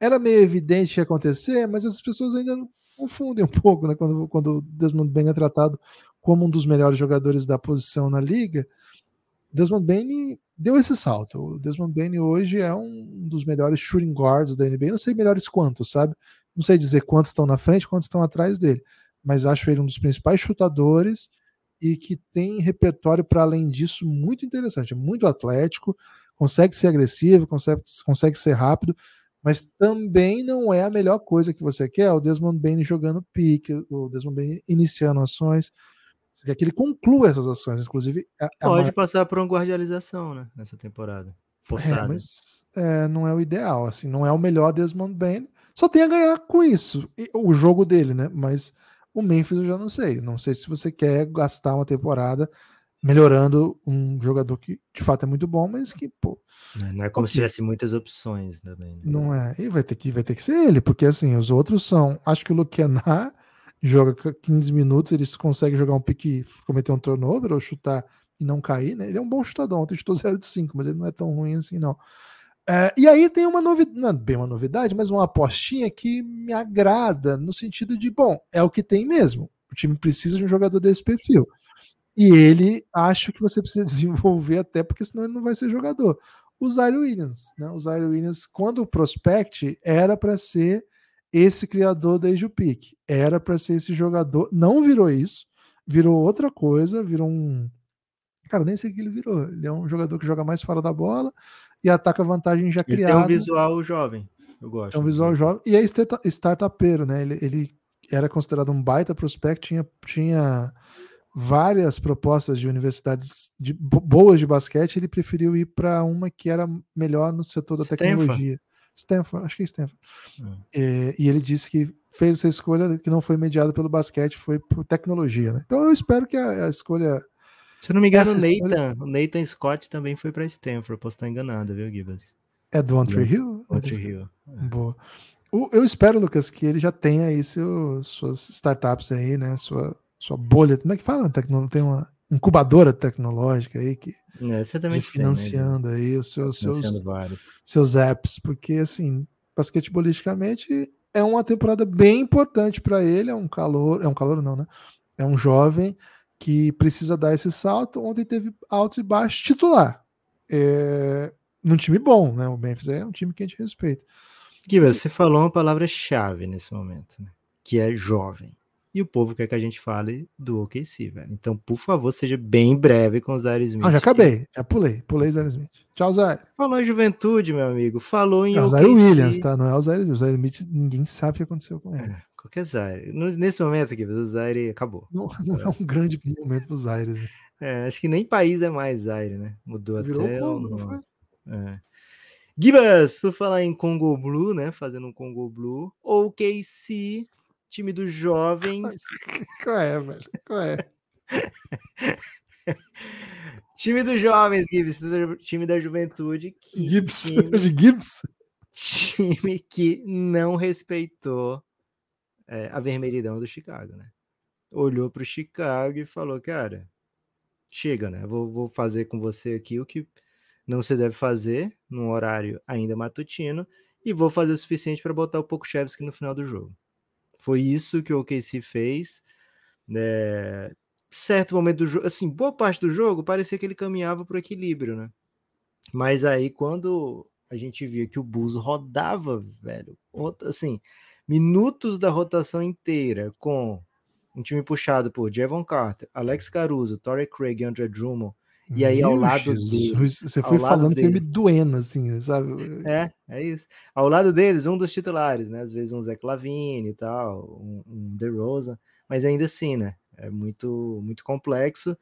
era meio evidente que ia acontecer, mas as pessoas ainda confundem um pouco, né? Quando, quando o Desmond Bain é tratado como um dos melhores jogadores da posição na liga. Desmond Bain deu esse salto. O Desmond Bain hoje é um dos melhores shooting guards da NBA. Não sei melhores quantos, sabe? Não sei dizer quantos estão na frente, quantos estão atrás dele, mas acho ele um dos principais chutadores e que tem repertório para além disso muito interessante, muito atlético, consegue ser agressivo, consegue, consegue ser rápido mas também não é a melhor coisa que você quer o Desmond Bain jogando pique, o Desmond Bain iniciando ações. Você quer que ele conclua essas ações, inclusive. É, é Pode passar por uma guardialização, né, nessa temporada. Forçada. É, mas é, não é o ideal, assim, não é o melhor Desmond Bain. Só tem a ganhar com isso, o jogo dele, né? Mas o Memphis eu já não sei. Não sei se você quer gastar uma temporada melhorando um jogador que de fato é muito bom, mas que, pô. É, não é como okay. se tivesse muitas opções também. Né? Não é. E vai ter que, vai ter que ser ele, porque assim, os outros são. Acho que o Luquenar joga 15 minutos, ele consegue jogar um pique, cometer um turnover ou chutar e não cair, né? Ele é um bom chutador, ontem chutou 0 de 5, mas ele não é tão ruim assim, não. É, e aí tem uma novidade, não é bem uma novidade, mas uma apostinha que me agrada, no sentido de, bom, é o que tem mesmo. O time precisa de um jogador desse perfil. E ele acho que você precisa desenvolver até porque senão ele não vai ser jogador. O Zaire Williams, né? O Zaire Williams, quando o prospect era para ser esse criador desde o pique, era para ser esse jogador, não virou isso, virou outra coisa, virou um Cara, nem sei o que ele virou. Ele é um jogador que joga mais fora da bola e ataca vantagem já criada. Ele tem um visual jovem. Eu gosto. É um visual jovem. E é startupeiro, né? Ele, ele era considerado um baita prospect, tinha, tinha várias propostas de universidades de, boas de basquete, ele preferiu ir para uma que era melhor no setor da Stanford. tecnologia. Stanford, acho que é Stanford. Hum. É, e ele disse que fez essa escolha que não foi mediada pelo basquete, foi por tecnologia. Né? Então eu espero que a, a escolha. Se eu não me engano, o Nathan, escolha... o Nathan Scott também foi para Stanford, posso estar enganado, viu, Gibbs? É do One Tree Hill? One Tree Hill. É. Boa. Eu espero, Lucas, que ele já tenha aí seu, suas startups aí, né? Sua, sua bolha, como é que fala? Tem uma incubadora tecnológica aí que é, certamente financiando tem, né? aí os seus, seus, seus apps, porque assim, basquetebolisticamente é uma temporada bem importante para ele, é um calor, é um calor não, né? É um jovem que precisa dar esse salto. Ontem teve altos e baixos titular. É, num time bom, né? O Memphis é um time que a gente respeita. Giba, você falou uma palavra-chave nesse momento, né? que é jovem. E o povo quer que a gente fale do OKC, velho. Então, por favor, seja bem breve com o Zaire Smith. Ah, já acabei. Já pulei. Pulei Zaire Smith. Tchau, Zaire. Falou em juventude, meu amigo. Falou em é o Zaire Williams, tá? Não é o Zaire, o Zaire Smith. Ninguém sabe o que aconteceu com ele. É, qualquer Zaire. Nesse momento aqui, o Zaire acabou. Não, não é um grande momento pro Zaire. Né? É, acho que nem país é mais Zaire, né? Mudou Virou até. Congo, não foi? É. Gibas, por falar em Congo Blue, né? Fazendo um Congo Blue. OKC time dos jovens. Qual é, velho? Qual é? time dos jovens, Gibbs, time da juventude. Que Gibbs, time, de Gibbs? Time que não respeitou é, a vermelhidão do Chicago, né? Olhou para o Chicago e falou, cara, chega, né? Vou, vou fazer com você aqui o que não se deve fazer num horário ainda matutino e vou fazer o suficiente para botar o Pokushevski no final do jogo. Foi isso que o OKC fez. Né? Certo momento do jogo, assim, boa parte do jogo parecia que ele caminhava para o equilíbrio, né? Mas aí quando a gente via que o Bulls rodava, velho, assim, minutos da rotação inteira com um time puxado por Javon Carter, Alex Caruso, Torrey Craig e André Drummond, e aí, ao lado deles. Você foi falando deles, me doendo, assim, sabe? É, é isso. Ao lado deles, um dos titulares, né? Às vezes um Zé Clavini e tal, um, um DeRozan, mas ainda assim, né? É muito, muito complexo.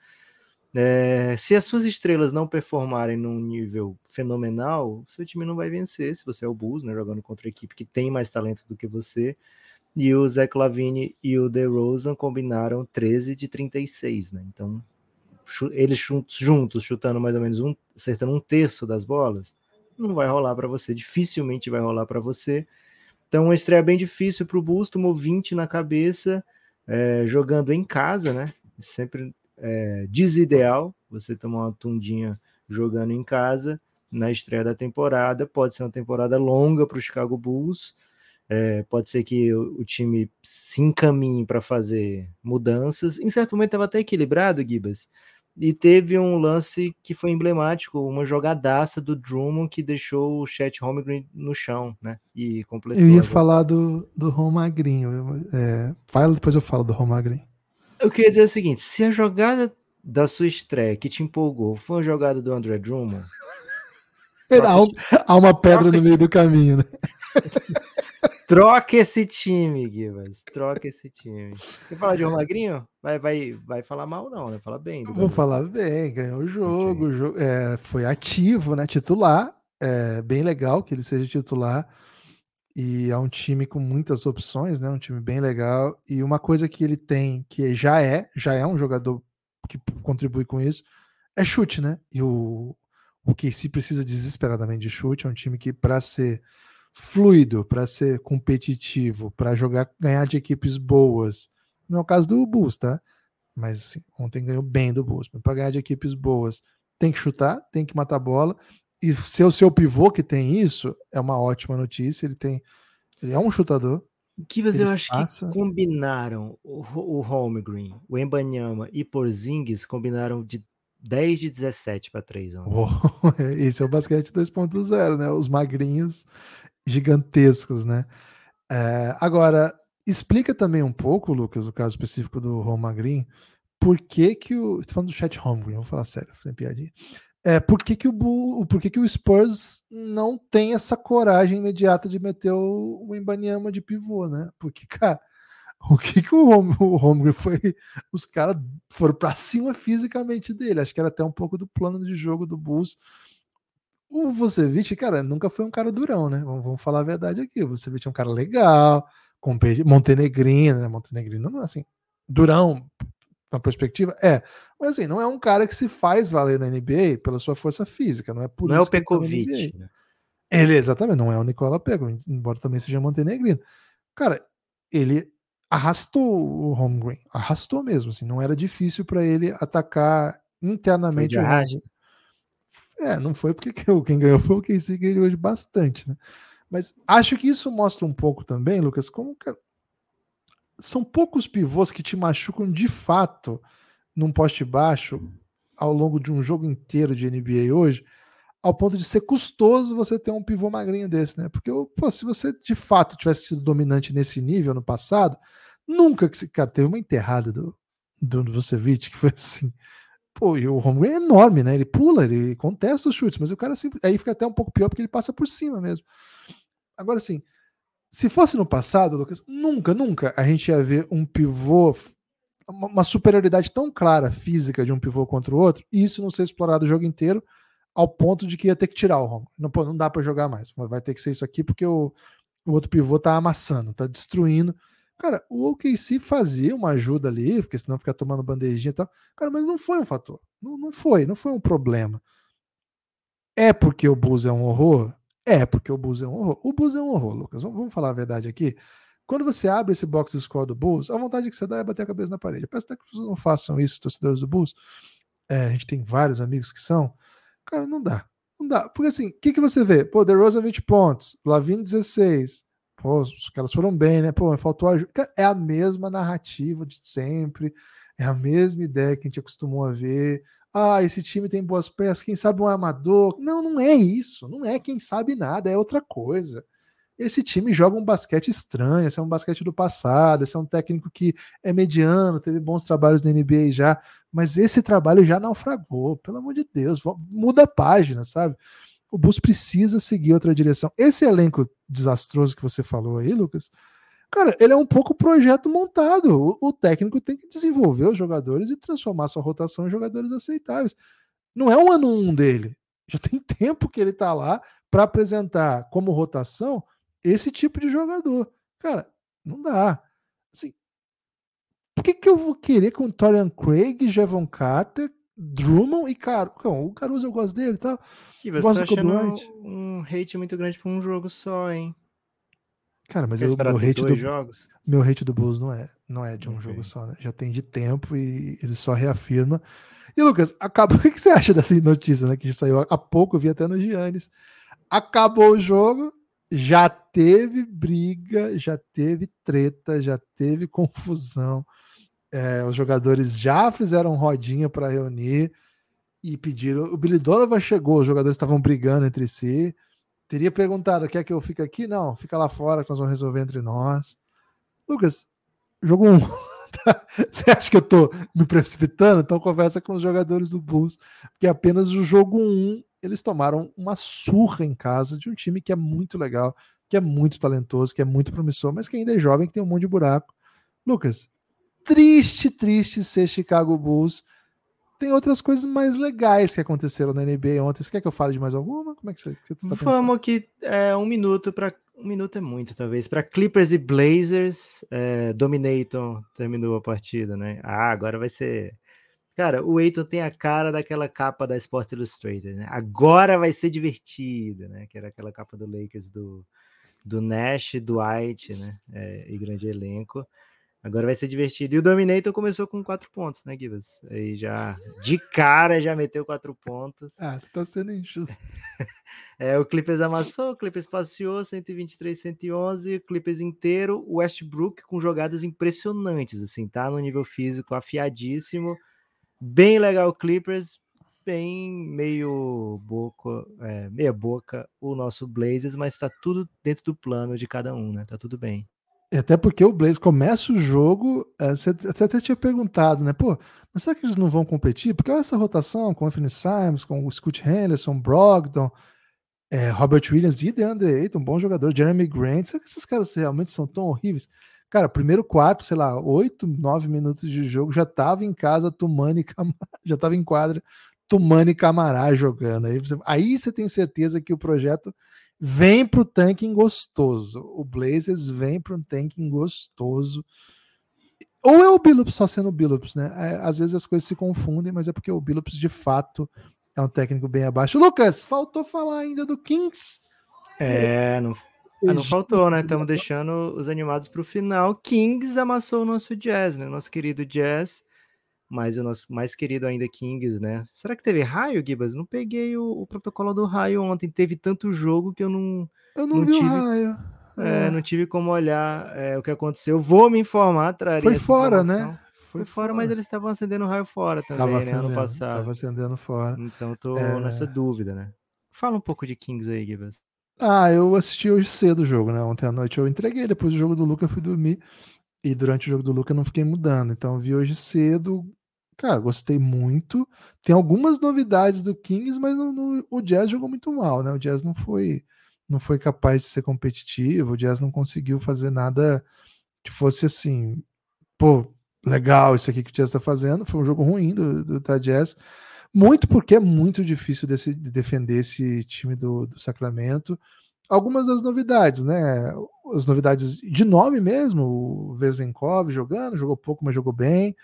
É, se as suas estrelas não performarem num nível fenomenal, seu time não vai vencer. Se você é o Bulls, né? Jogando contra a equipe que tem mais talento do que você. E o Zé Clavini e o DeRozan combinaram 13 de 36, né? Então eles juntos, chutando mais ou menos um, acertando um terço das bolas, não vai rolar para você, dificilmente vai rolar para você. Então, uma estreia bem difícil para o Bulls, tomou 20 na cabeça, é, jogando em casa, né? Sempre é, desideal você tomar uma tundinha jogando em casa na estreia da temporada. Pode ser uma temporada longa para o Chicago Bulls. É, pode ser que o, o time se encaminhe para fazer mudanças. Em certo momento estava até equilibrado, Gibas, e teve um lance que foi emblemático, uma jogadaça do Drummond que deixou o Chet Holmgren no chão, né? E completou. Eu ia falar do, do Romagrinho. É, fala, depois eu falo do Romagrinho. Eu queria dizer o seguinte: se a jogada da sua estreia que te empolgou foi uma jogada do André Drummond. há, há uma pedra no meio do caminho, né? Troca esse time, Givas. Troca esse time. Quer falar de Romagrinho? Vai, vai, vai falar mal, não, né? Fala bem. Vou falar bem, ganhou o jogo, okay. jogo é, foi ativo, né? Titular. É bem legal que ele seja titular. E é um time com muitas opções, né? Um time bem legal. E uma coisa que ele tem, que já é, já é um jogador que contribui com isso, é chute, né? E o, o KC precisa desesperadamente de chute. É um time que, para ser fluido, para ser competitivo, para jogar, ganhar de equipes boas. Não é o caso do Bulls, tá? Mas assim, ontem ganhou bem do Bulls. Para ganhar de equipes boas, tem que chutar, tem que matar a bola. E ser o seu pivô que tem isso é uma ótima notícia. Ele tem, ele é um chutador. Que você acha que combinaram o, o Holmgren, o Embanyama e Porzingis combinaram de 10 de 17 para 3 ontem. Oh, esse é o basquete 2.0, né? Os magrinhos gigantescos, né? É, agora, explica também um pouco, Lucas, o caso específico do Ron Magrin, por que que o... Tô falando do chat Holmgren, vou falar sério, sem piadinha. É, por que que o, por que que o Spurs não tem essa coragem imediata de meter o, o de pivô, né? Porque, cara, o que que o, Home, foi. Os caras foram para cima fisicamente dele. Acho que era até um pouco do plano de jogo do Bulls. O Vucevic, cara, nunca foi um cara durão, né? Vamos, vamos falar a verdade aqui. O Vucevic é um cara legal, com Montenegrino, né? Montenegrino não é assim, durão na perspectiva, é. Mas assim, não é um cara que se faz valer na NBA pela sua força física, não é por não isso é o tá Pekovic, né? Ele, exatamente, não é o Nicola Pekovic, embora também seja Montenegrino. Cara, ele arrastou o home green, arrastou mesmo, assim, não era difícil para ele atacar internamente o home É, não foi porque quem ganhou foi o que ganhou de bastante, né? Mas acho que isso mostra um pouco também, Lucas, como são poucos pivôs que te machucam de fato num poste baixo ao longo de um jogo inteiro de NBA hoje, ao ponto de ser custoso você ter um pivô magrinho desse, né? Porque pô, se você de fato tivesse sido dominante nesse nível no passado, nunca que esse cara teve uma enterrada do, do Vucevic que foi assim. Pô, e o home é enorme, né? Ele pula, ele contesta os chutes, mas o cara sempre. Aí fica até um pouco pior porque ele passa por cima mesmo. Agora, assim, se fosse no passado, Lucas, nunca, nunca a gente ia ver um pivô, uma superioridade tão clara física de um pivô contra o outro, e isso não ser explorado o jogo inteiro ao ponto de que ia ter que tirar o Romo. Não, pô, não dá para jogar mais. Vai ter que ser isso aqui porque o, o outro pivô tá amassando, tá destruindo. Cara, o OKC fazia uma ajuda ali, porque senão fica tomando bandejinha e tal. Cara, mas não foi um fator. Não, não foi, não foi um problema. É porque o Bulls é um horror? É porque o Bulls é um horror. O Bulls é um horror, Lucas. Vamos, vamos falar a verdade aqui. Quando você abre esse box score do Bulls, a vontade que você dá é bater a cabeça na parede. Eu peço até que vocês não façam isso, torcedores do Bulls. É, a gente tem vários amigos que são. Cara, não dá. Não dá. Porque assim, o que, que você vê? Pô, DeRozan 20 pontos, Lavine 16. Pô, os caras foram bem, né? Pô, faltou ajuda. É a mesma narrativa de sempre. É a mesma ideia que a gente acostumou a ver. Ah, esse time tem boas peças, quem sabe um amador. Não, não é isso. Não é quem sabe nada, é outra coisa esse time joga um basquete estranho, esse é um basquete do passado, esse é um técnico que é mediano, teve bons trabalhos na NBA já, mas esse trabalho já naufragou, pelo amor de Deus, muda a página, sabe? O Bulls precisa seguir outra direção. Esse elenco desastroso que você falou aí, Lucas, cara, ele é um pouco projeto montado. O, o técnico tem que desenvolver os jogadores e transformar sua rotação em jogadores aceitáveis. Não é o ano um dele. Já tem tempo que ele tá lá para apresentar como rotação esse tipo de jogador. Cara, não dá. Assim, por que, que eu vou querer com Torian Craig, Jevon Carter, Drummond e Caruso? o Caruso eu gosto dele, tá? Que você gosto tá achando um hate muito grande por um jogo só, hein? Cara, mas eu, meu hate do jogos? meu hate do Bulls não é, não é de um okay. jogo só, né? Já tem de tempo e ele só reafirma. E Lucas, acabou. O que você acha dessa notícia, né? Que saiu há pouco, eu vi até no Giannis. Acabou o jogo, já teve briga, já teve treta, já teve confusão. É, os jogadores já fizeram rodinha para reunir e pediram. O Billy Donovan chegou, os jogadores estavam brigando entre si. Teria perguntado: quer que eu fique aqui? Não, fica lá fora que nós vamos resolver entre nós. Lucas, jogo 1. Um. Você acha que eu tô me precipitando? Então conversa com os jogadores do Bulls, porque apenas o jogo 1 um eles tomaram uma surra em casa de um time que é muito legal, que é muito talentoso, que é muito promissor, mas que ainda é jovem, que tem um monte de buraco. Lucas, triste, triste ser Chicago Bulls. Tem outras coisas mais legais que aconteceram na NBA ontem. Você quer que eu fale de mais alguma? Como é que você, você tá Vamos que é, um minuto para um minuto é muito, talvez. Para Clippers e Blazers, é, Dominator terminou a partida, né? Ah, agora vai ser Cara, o Eiton tem a cara daquela capa da Sports Illustrated, né? Agora vai ser divertido, né? Que era aquela capa do Lakers do, do Nash, White, né? É, e grande elenco. Agora vai ser divertido. E o Dominator começou com quatro pontos, né, Gibas? Aí já, de cara, já meteu quatro pontos. Ah, você tá sendo injusto. é, o Clippers amassou, o Clippers passeou, 123, 111, o Clippers inteiro, o Westbrook com jogadas impressionantes, assim, tá no nível físico afiadíssimo. Bem legal o Clippers, bem meio boca, é, meia boca o nosso Blazers, mas tá tudo dentro do plano de cada um, né? Tá tudo bem. Até porque o Blaze começa o jogo, é, você, até tinha perguntado, né? Pô, mas será que eles não vão competir? Porque olha essa rotação com o Anthony Simons, com o Scott Henderson, Brogdon, é, Robert Williams e DeAndre Ayton, bom jogador, Jeremy Grant. Será que esses caras realmente são tão horríveis? Cara, primeiro quarto, sei lá, oito, nove minutos de jogo, já tava em casa Tumani já tava em quadra Tumani Camará jogando. Aí você, aí você tem certeza que o projeto vem para o tanking gostoso. O Blazers vem para um tanking gostoso. Ou é o Billups só sendo o Billups, né? É, às vezes as coisas se confundem, mas é porque o Billups de fato é um técnico bem abaixo. Lucas, faltou falar ainda do Kings. É, não, ah, não faltou, né? Estamos deixando os animados para o final. Kings amassou o nosso Jazz, né? Nosso querido Jazz mas o nosso mais querido ainda Kings, né? Será que teve raio, Gibas? Não peguei o, o, protocolo do raio ontem. Teve tanto jogo que eu não. Eu não, não vi tive, o raio. É, é. Não tive como olhar é, o que aconteceu. Vou me informar, traria. Foi fora, né? Foi, Foi fora, fora, mas eles estavam acendendo raio fora também, tava né? Acendendo, ano passado. Tava acendendo fora. Então eu tô é... nessa dúvida, né? Fala um pouco de Kings aí, Gibas. Ah, eu assisti hoje cedo o jogo, né? Ontem à noite eu entreguei, depois do jogo do Luca eu fui dormir. E durante o jogo do Luca eu não fiquei mudando. Então vi hoje cedo, Cara, gostei muito. Tem algumas novidades do Kings, mas o Jazz jogou muito mal, né? O Jazz não foi, não foi capaz de ser competitivo, o Jazz não conseguiu fazer nada que fosse assim, pô, legal isso aqui que o Jazz está fazendo. Foi um jogo ruim do, do da Jazz. Muito porque é muito difícil desse, de defender esse time do, do Sacramento. Algumas das novidades, né? As novidades de nome mesmo, o Vezenkov jogando, jogou pouco, mas jogou bem.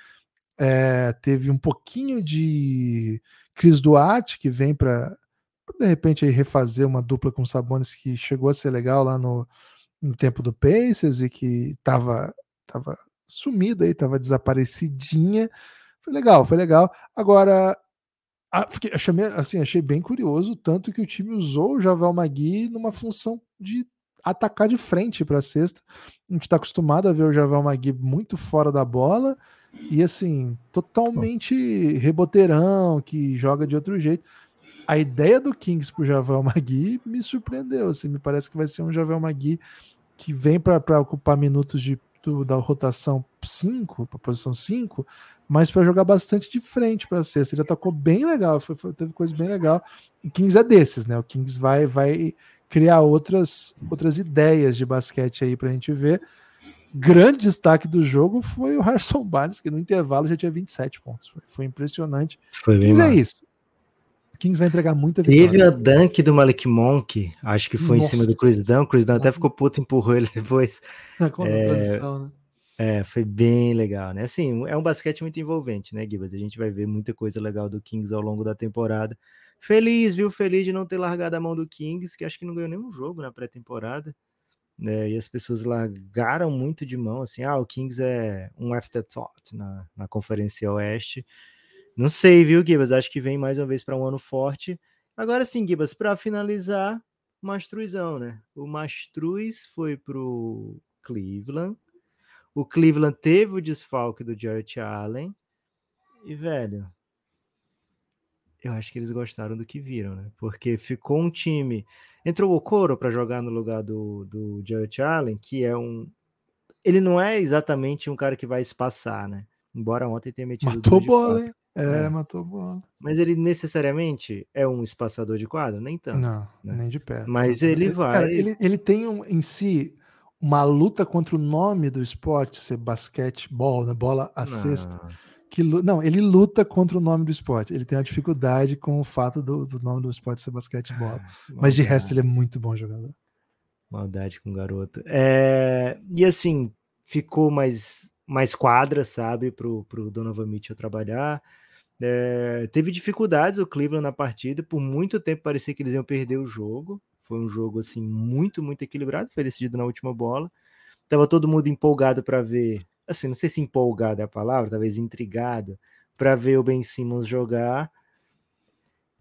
É, teve um pouquinho de Cris Duarte, que vem para de repente aí refazer uma dupla com Sabonis que chegou a ser legal lá no, no tempo do Pacers e que estava tava sumida aí, estava desaparecidinha. Foi legal, foi legal. Agora, a, fiquei, achei, assim, achei bem curioso tanto que o time usou o Javal Magui numa função de atacar de frente para a cesta. A gente está acostumado a ver o Javal Magui muito fora da bola e assim, totalmente reboteirão, que joga de outro jeito. A ideia do Kings pro Javel Magui me surpreendeu. Assim, me parece que vai ser um Javel Magui que vem para ocupar minutos de, do, da rotação 5, para posição 5, mas para jogar bastante de frente para a sexta. Ele atacou bem legal, foi, foi, teve coisa bem legal. O Kings é desses, né? O Kings vai, vai criar outras, outras ideias de basquete aí para a gente ver grande destaque do jogo foi o Harrison Barnes, que no intervalo já tinha 27 pontos. Foi, foi impressionante. Foi bem Mas é isso. Kings vai entregar muita vitória. Teve a dunk do Malik Monk, acho que foi Nossa. em cima do Chris Dunn. O Chris Dunn até ficou puto, empurrou ele depois. Na é, né? É, foi bem legal, né? Assim, é um basquete muito envolvente, né, Gibas? A gente vai ver muita coisa legal do Kings ao longo da temporada. Feliz, viu? Feliz de não ter largado a mão do Kings, que acho que não ganhou nenhum jogo na pré-temporada né? E as pessoas largaram muito de mão, assim, ah, o Kings é um afterthought na, na Conferência Oeste. Não sei, viu, Gibas? Acho que vem mais uma vez para um ano forte. Agora sim, Gibas, para finalizar, Mastruzão, né? O Mastruz foi pro Cleveland. O Cleveland teve o desfalque do Jarrett Allen. E, velho, eu acho que eles gostaram do que viram, né? Porque ficou um time. Entrou o Okoro para jogar no lugar do, do Jarrett Allen, que é um. Ele não é exatamente um cara que vai espaçar, né? Embora ontem tenha metido. Matou bola, hein? É, é, matou bola. Mas ele necessariamente é um espaçador de quadro? Nem tanto. Não, né? nem de perto. Mas ele vai. Cara, ele, ele tem um, em si uma luta contra o nome do esporte ser basquetebol, né? bola a cesta que não, ele luta contra o nome do esporte. Ele tem uma dificuldade com o fato do, do nome do esporte ser basquetebol. Ah, mas de resto ele é muito bom jogador. Maldade com o garoto. É, e assim, ficou mais, mais quadra, sabe, pro, pro Donovan Mitchell trabalhar. É, teve dificuldades o Cleveland na partida, por muito tempo parecia que eles iam perder o jogo. Foi um jogo assim muito, muito equilibrado, foi decidido na última bola. Tava todo mundo empolgado para ver assim, não sei se empolgado é a palavra, talvez intrigado, para ver o Ben Simmons jogar.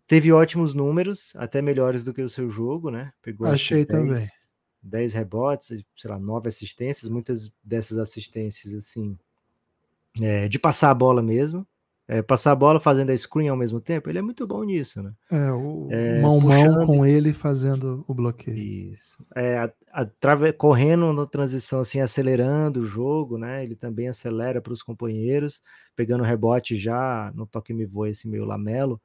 Teve ótimos números, até melhores do que o seu jogo, né? Pegou Achei 10, também. 10 rebotes, sei lá, 9 assistências, muitas dessas assistências, assim, é, de passar a bola mesmo. É, passar a bola fazendo a screen ao mesmo tempo, ele é muito bom nisso, né? É, o é, mão mão com ele fazendo o bloqueio. Isso. É, a, a, correndo na transição, assim, acelerando o jogo, né? Ele também acelera para os companheiros, pegando rebote já no toque me voa esse meio lamelo.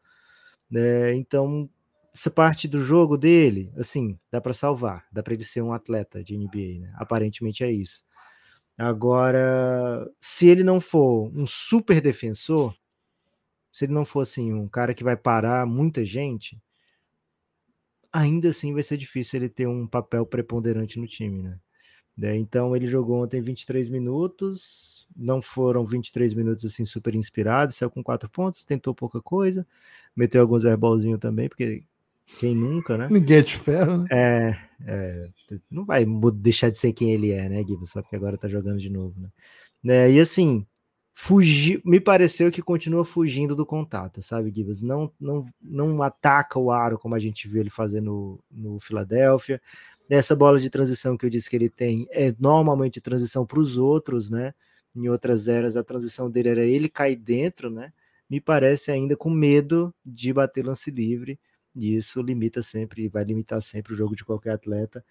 É, então, essa parte do jogo dele, assim, dá para salvar, dá para ele ser um atleta de NBA, né? Aparentemente é isso. Agora, se ele não for um super defensor, se ele não for assim, um cara que vai parar muita gente, ainda assim vai ser difícil ele ter um papel preponderante no time, né? É, então ele jogou ontem 23 minutos, não foram 23 minutos assim super inspirados, saiu com quatro pontos, tentou pouca coisa, meteu alguns verbolzinhos também, porque quem nunca, né? Ninguém é de ferro, né? É, é, não vai deixar de ser quem ele é, né, Gibbs? Só porque agora tá jogando de novo, né? É, e assim, fugir, me pareceu que continua fugindo do contato, sabe, Gibbs? Não, não, não ataca o aro como a gente viu ele fazer no, no Philadelphia. Essa bola de transição que eu disse que ele tem é normalmente transição para os outros, né? Em outras eras, a transição dele era ele cair dentro, né? Me parece ainda com medo de bater lance livre, e isso limita sempre, vai limitar sempre o jogo de qualquer atleta.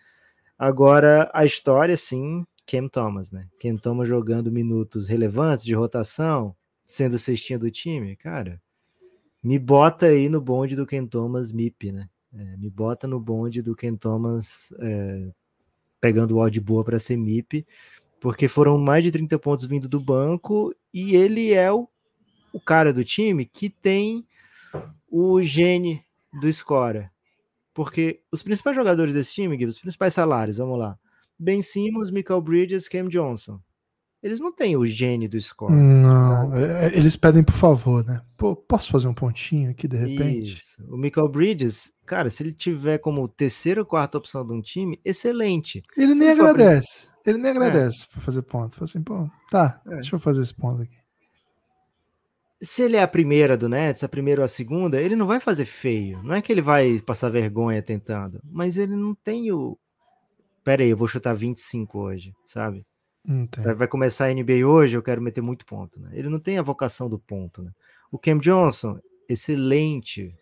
Agora, a história, sim, Cam Thomas, né? Cam Thomas jogando minutos relevantes de rotação, sendo cestinha do time, cara, me bota aí no bonde do Ken Thomas MIP, né? É, me bota no bonde do Ken Thomas é, pegando o odd boa para ser MIP, porque foram mais de 30 pontos vindo do banco e ele é o, o cara do time que tem o gene do score. Porque os principais jogadores desse time, os principais salários, vamos lá, Ben Simmons, Michael Bridges, Cam Johnson. Eles não têm o gene do score. Não, é, é, eles pedem por favor, né? Pô, posso fazer um pontinho aqui de repente? Isso. O Michael Bridges, cara, se ele tiver como terceira ou quarta opção de um time, excelente. Ele se nem ele agradece. Pra... Ele nem agradece é. pra fazer ponto. Fala assim, pô, tá, é. deixa eu fazer esse ponto aqui. Se ele é a primeira do Nets, a primeira ou a segunda, ele não vai fazer feio. Não é que ele vai passar vergonha tentando, mas ele não tem o, pera aí, eu vou chutar 25 hoje, sabe? Entendi. Vai começar a NBA hoje, eu quero meter muito ponto, né? Ele não tem a vocação do ponto, né? O Cam Johnson, excelente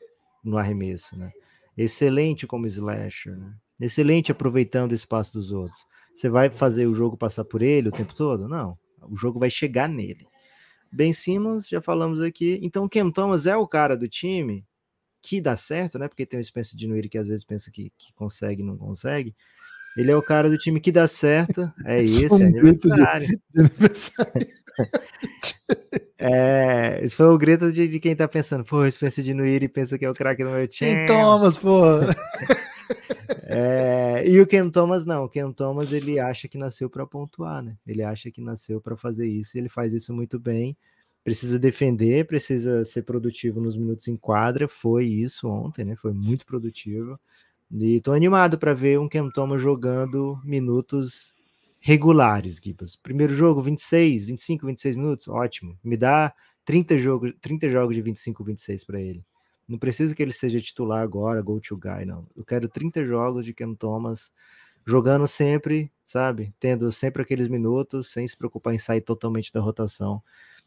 no arremesso, né? Excelente como slasher, né? Excelente aproveitando o espaço dos outros. Você vai fazer o jogo passar por ele o tempo todo? Não. O jogo vai chegar nele. Ben Simmons, já falamos aqui. Então, o Cam Thomas é o cara do time que dá certo, né? Porque tem o Spencer Dinwiddie que às vezes pensa que, que consegue e não consegue. Ele é o cara do time que dá certo. É isso, é aniversário. De, de aniversário. é, esse foi o grito de, de quem tá pensando, pô, pensa de Nuiri pensa que é o craque do meu time. Quem Thomas, pô. é, e o Ken Thomas não, o Ken Thomas ele acha que nasceu para pontuar, né? Ele acha que nasceu para fazer isso, e ele faz isso muito bem. Precisa defender, precisa ser produtivo nos minutos em quadra. Foi isso ontem, né? Foi muito produtivo. E tô animado para ver um Thomas jogando minutos regulares, Gibbs. Primeiro jogo, 26, 25, 26 minutos, ótimo. Me dá 30 jogos, 30 jogos de 25, 26 para ele. Não precisa que ele seja titular agora, go to guy, não. Eu quero 30 jogos de Cam Thomas jogando sempre, sabe? Tendo sempre aqueles minutos, sem se preocupar em sair totalmente da rotação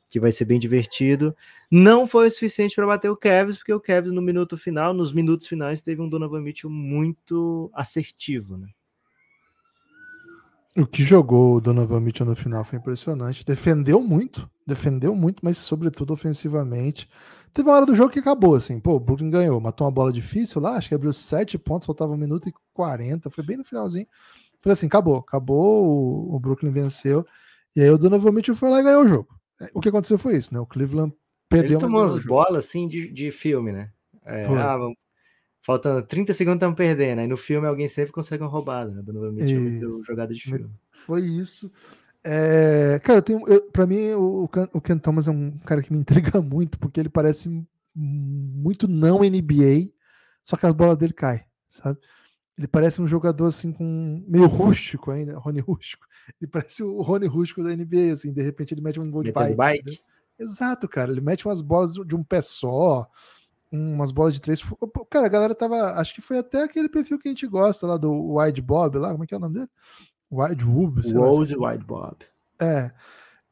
que vai ser bem divertido. Não foi o suficiente para bater o Cavs, porque o Cavs no minuto final, nos minutos finais, teve um Donovan Mitchell muito assertivo, né? O que jogou o Donovan Mitchell no final foi impressionante. Defendeu muito, defendeu muito, mas sobretudo ofensivamente. Teve uma hora do jogo que acabou, assim, pô, o Brooklyn ganhou, matou uma bola difícil lá, acho que abriu sete pontos, faltava um minuto e quarenta, foi bem no finalzinho. Falei assim, acabou, acabou, o Brooklyn venceu. E aí o Donovan Mitchell foi lá e ganhou o jogo. O que aconteceu foi isso, né? O Cleveland perdeu. Ele tomou umas bolas assim de, de filme, né? É, ah, vamos, faltando 30 segundos, estamos perdendo. Aí no filme alguém sempre consegue uma roubada, né? Novamente é jogada de filme. Foi isso. É, cara, eu tenho, eu, pra mim o, o Ken Thomas é um cara que me intriga muito, porque ele parece muito não NBA, só que as bolas dele caem, sabe? Ele parece um jogador assim com meio rústico ainda, Rony Rústico. Ele parece o Rony Rústico da NBA, assim, de repente ele mete um gol de bike. bike. Exato, cara. Ele mete umas bolas de um pé só, umas bolas de três. Cara, a galera tava. Acho que foi até aquele perfil que a gente gosta lá do Wide Bob, lá, como é que é o nome dele? Wide Woob. Rose Wide Bob. É.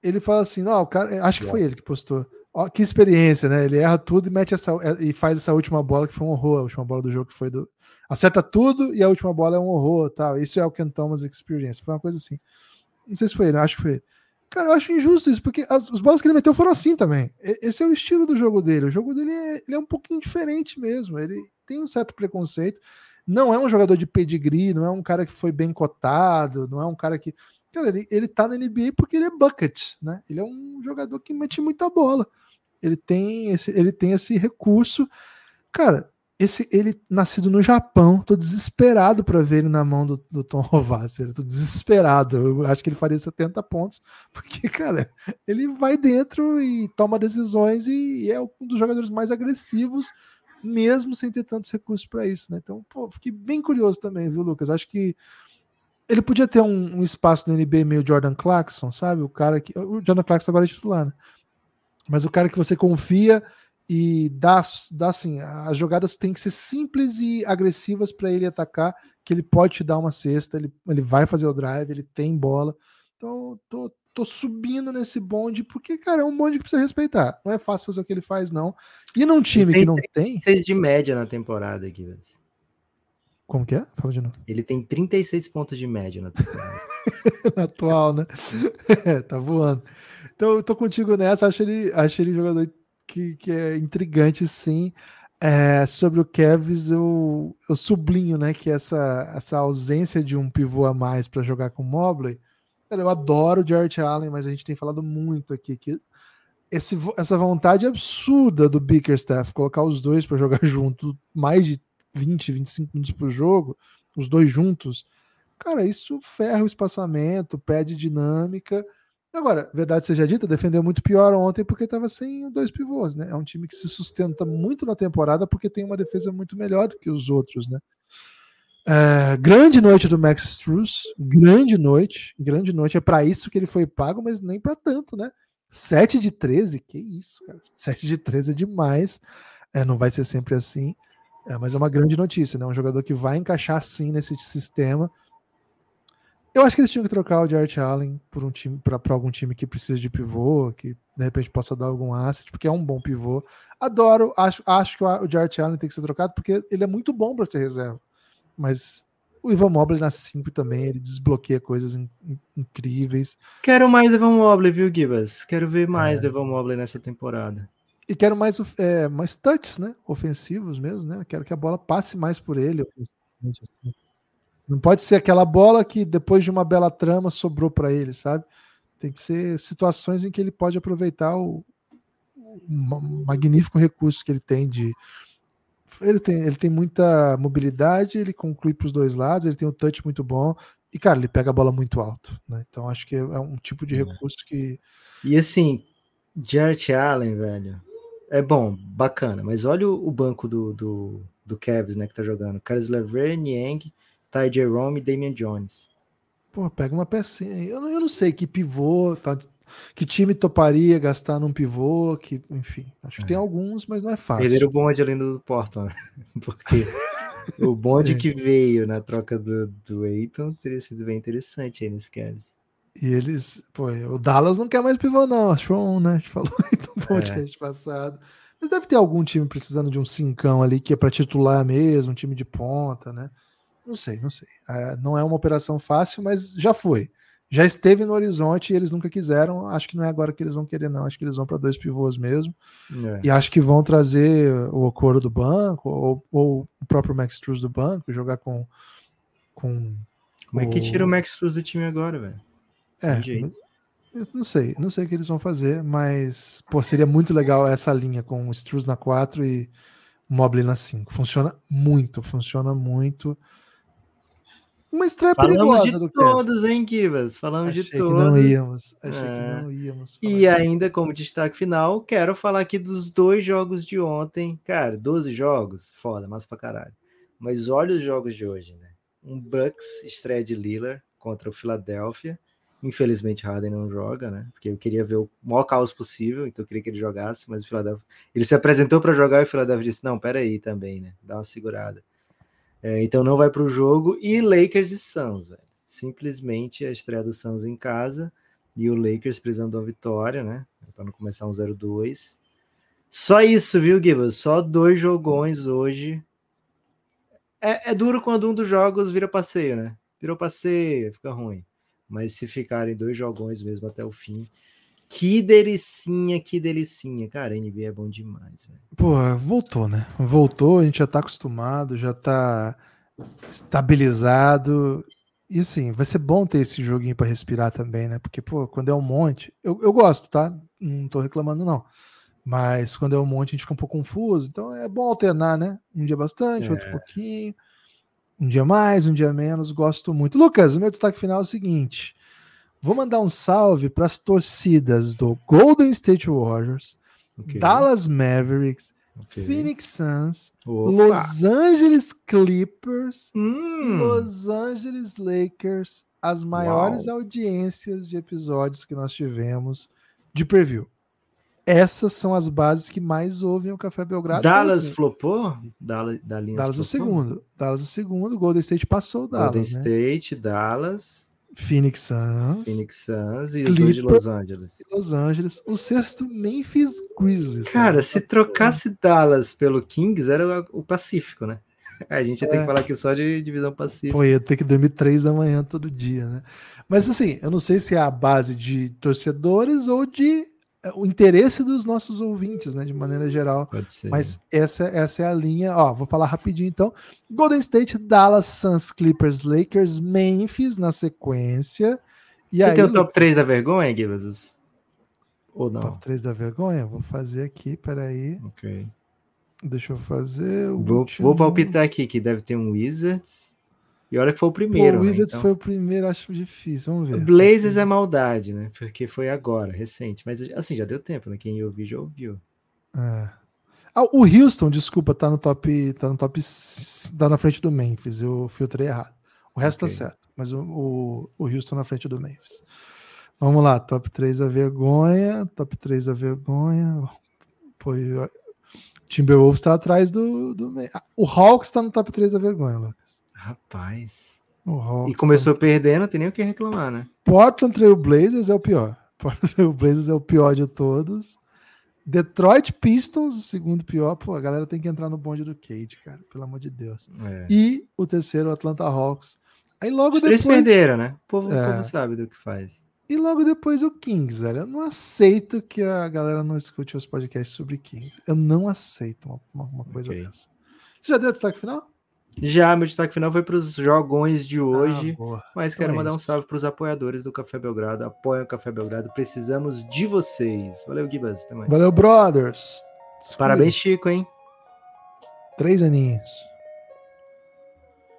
Ele fala assim: não, o cara. Acho que foi ele que postou. Ó, que experiência, né? Ele erra tudo e mete essa e faz essa última bola que foi um horror, a última bola do jogo que foi do acerta tudo e a última bola é um horror, tal. Isso é o Ken Thomas Experience. Foi uma coisa assim. Não sei se foi ele, acho que foi ele. Cara, eu acho injusto isso, porque as, as bolas que ele meteu foram assim também. Esse é o estilo do jogo dele. O jogo dele é, ele é um pouquinho diferente mesmo. Ele tem um certo preconceito. Não é um jogador de pedigree, não é um cara que foi bem cotado, não é um cara que. Cara, ele, ele tá na NBA porque ele é bucket, né? Ele é um jogador que mete muita bola. Ele tem esse, ele tem esse recurso. Cara, esse ele nascido no Japão, tô desesperado para ver ele na mão do, do Tom Rovasser, tô desesperado. Eu acho que ele faria 70 pontos, porque cara, ele vai dentro e toma decisões e, e é um dos jogadores mais agressivos, mesmo sem ter tantos recursos para isso, né? Então, pô, fiquei bem curioso também, viu, Lucas? Acho que ele podia ter um, um espaço no NBA meio Jordan Clarkson, sabe? O cara que o Jordan Clarkson agora é titular, né? Mas o cara que você confia e dá, dá assim, as jogadas têm que ser simples e agressivas para ele atacar, que ele pode te dar uma cesta, ele, ele vai fazer o drive, ele tem bola. Então, tô, tô subindo nesse bonde, porque, cara, é um bonde que precisa respeitar. Não é fácil fazer o que ele faz, não. E num time que não tem. 36 de média na temporada aqui, velho. Como que é? Fala de novo. Ele tem 36 pontos de média na temporada. na atual, né? é, tá voando. Então, eu tô contigo nessa. Acho ele, acho ele jogador que, que é intrigante, sim. É, sobre o Kevs, eu, eu sublinho né, que essa, essa ausência de um pivô a mais para jogar com o Mobley. Eu adoro o Jarrett Allen, mas a gente tem falado muito aqui que esse, essa vontade absurda do Bickerstaff colocar os dois para jogar junto, mais de 20, 25 minutos por jogo, os dois juntos, cara, isso ferra o espaçamento, perde dinâmica Agora, verdade seja dita, defendeu muito pior ontem porque estava sem dois pivôs, né? É um time que se sustenta muito na temporada porque tem uma defesa muito melhor do que os outros, né? É, grande noite do Max Struz, grande noite, grande noite. É para isso que ele foi pago, mas nem para tanto, né? 7 de 13, que isso, cara. 7 de 13 é demais. É, não vai ser sempre assim, é, mas é uma grande notícia, né? Um jogador que vai encaixar sim nesse sistema eu acho que eles tinham que trocar o Jarrett Allen por um time para algum time que precisa de pivô, que de repente possa dar algum asset, porque é um bom pivô. Adoro, acho, acho que o Jarrett Allen tem que ser trocado porque ele é muito bom para ser reserva. Mas o Ivan Mobley na 5 também, ele desbloqueia coisas in, in, incríveis. Quero mais Ivan Mobley, viu, Gibas? Quero ver mais é. Ivan Mobley nessa temporada. E quero mais, é, mais touches, né? Ofensivos mesmo, né? Quero que a bola passe mais por ele, ofensivamente. Assim. Não pode ser aquela bola que depois de uma bela trama sobrou para ele, sabe? Tem que ser situações em que ele pode aproveitar o, o magnífico recurso que ele tem de ele tem, ele tem muita mobilidade, ele conclui para os dois lados, ele tem um touch muito bom e cara, ele pega a bola muito alto, né? Então acho que é um tipo de é. recurso que e assim, Jarrett Allen, velho, é bom, bacana, mas olha o, banco do, do, do Cavs, né, que tá jogando. Carlos Levert, Niang, Ty Jerome e Damian Jones. Pô, pega uma pecinha. Eu não, eu não sei que pivô, tá, que time toparia gastar num pivô, que, enfim, acho que é. tem alguns, mas não é fácil. Perderam o bonde ali do Portland, porque o bonde é. que veio na troca do, do Eiton teria sido bem interessante aí nesse Cavs. E eles, pô, o Dallas não quer mais pivô, não. Achou um, né? A gente falou no podcast é. passado. Mas deve ter algum time precisando de um cincão ali que é para titular mesmo, um time de ponta, né? Não sei, não sei. É, não é uma operação fácil, mas já foi. Já esteve no horizonte e eles nunca quiseram. Acho que não é agora que eles vão querer, não. Acho que eles vão para dois pivôs mesmo. É. E acho que vão trazer o Okoro do banco, ou, ou o próprio Max Struz do banco, jogar com. com Como é que tira o Max Struz do time agora, velho? É, não sei, não sei o que eles vão fazer, mas pô, seria muito legal essa linha com o Struz na 4 e Mobley na 5. Funciona muito, funciona muito. Uma estreia Falamos perigosa de do todos, Kevin. hein, Kivas? Falamos Achei de todos. Que não íamos. Achei é. que não íamos. E ainda, como destaque final, quero falar aqui dos dois jogos de ontem. Cara, 12 jogos, foda, massa pra caralho. Mas olha os jogos de hoje, né? um Bucks estreia de Lillard contra o Philadelphia. Infelizmente, Harden não joga, né? Porque eu queria ver o maior caos possível, então eu queria que ele jogasse, mas o Philadelphia. Ele se apresentou para jogar e o Philadelphia disse: Não, peraí também, né? Dá uma segurada. É, então não vai para o jogo. E Lakers e Suns, velho. Simplesmente a estreia do Suns em casa e o Lakers precisando uma vitória, né? Para não começar um 0-2. Só isso, viu, Gibbs? Só dois jogões hoje. É, é, duro quando um dos jogos vira passeio, né? Virou passeio, fica ruim. Mas se ficarem dois jogões mesmo até o fim, que delicinha, que delicinha. Cara, NBA é bom demais, velho. Pô, voltou, né? Voltou, a gente já tá acostumado, já tá estabilizado. E assim, vai ser bom ter esse joguinho para respirar também, né? Porque, pô, quando é um monte, eu, eu gosto, tá? Não tô reclamando, não. Mas quando é um monte, a gente fica um pouco confuso. Então é bom alternar, né? Um dia bastante, é. outro pouquinho. Um dia mais, um dia menos. Gosto muito. Lucas, meu destaque final é o seguinte: vou mandar um salve para as torcidas do Golden State Warriors, okay. Dallas Mavericks, Okay. Phoenix Suns, Opa. Los Angeles Clippers hum. e Los Angeles Lakers, as maiores Uau. audiências de episódios que nós tivemos de preview. Essas são as bases que mais ouvem o Café Belgrado. Dallas assim. flopou? Dallas, Dallas o segundo. Dallas o segundo. Golden State passou o Dallas. Golden né? State, Dallas. Phoenix Suns. Phoenix Suns e os dois de Los Angeles. Los Angeles. O sexto, Memphis Grizzlies. Cara, se trocasse Dallas pelo Kings, era o Pacífico, né? A gente ia ter é. que falar aqui só de divisão pacífica. Pô, ia ter que dormir três da manhã todo dia, né? Mas assim, eu não sei se é a base de torcedores ou de é, o interesse dos nossos ouvintes, né, de maneira geral. Pode ser. Mas essa, essa é a linha. Ó, vou falar rapidinho então. Golden State, Dallas, Suns, Clippers, Lakers, Memphis na sequência. E Você aí, tem o top 3 da vergonha, Gibbs? Ou não? Top 3 da vergonha? Vou fazer aqui, peraí. Ok. Deixa eu fazer. Vou, vou palpitar aqui que deve ter um Wizards. E olha que foi o primeiro. O né, Wizards então... foi o primeiro, acho difícil. Vamos ver. Blazers é maldade, né? Porque foi agora, recente. Mas assim, já deu tempo, né? Quem ouviu já ouviu. É. Ah, o Houston, desculpa, tá no top. Tá no top. Tá na frente do Memphis. Eu filtrei errado. O resto tá okay. tá certo. Mas o, o, o Houston na frente do Memphis. Vamos lá, top 3 da vergonha. Top 3 da vergonha. Pô, Timberwolves tá atrás do. do... Ah, o Hawks tá no top 3 da vergonha, Lucas. Rapaz. e começou perdendo, não tem nem o que reclamar, né? Portland Trail Blazers é o pior. Portland Trail Blazers é o pior de todos. Detroit Pistons, o segundo pior. Pô, a galera tem que entrar no bonde do Cade, cara. Pelo amor de Deus. É. E o terceiro, Atlanta Hawks. Aí logo Os depois. Três perderam, né? O povo, é. o povo sabe do que faz. E logo depois o Kings, velho. Eu não aceito que a galera não escute os podcasts sobre Kings. Eu não aceito uma, uma, uma coisa okay. dessa. Você já deu destaque final? Já, meu destaque final foi para os jogões de hoje. Ah, mas quero então é mandar um salve para os apoiadores do Café Belgrado. Apoiem o Café Belgrado. Precisamos de vocês. Valeu, Gibas. Valeu, brothers. Parabéns, Chico, hein? Três aninhos.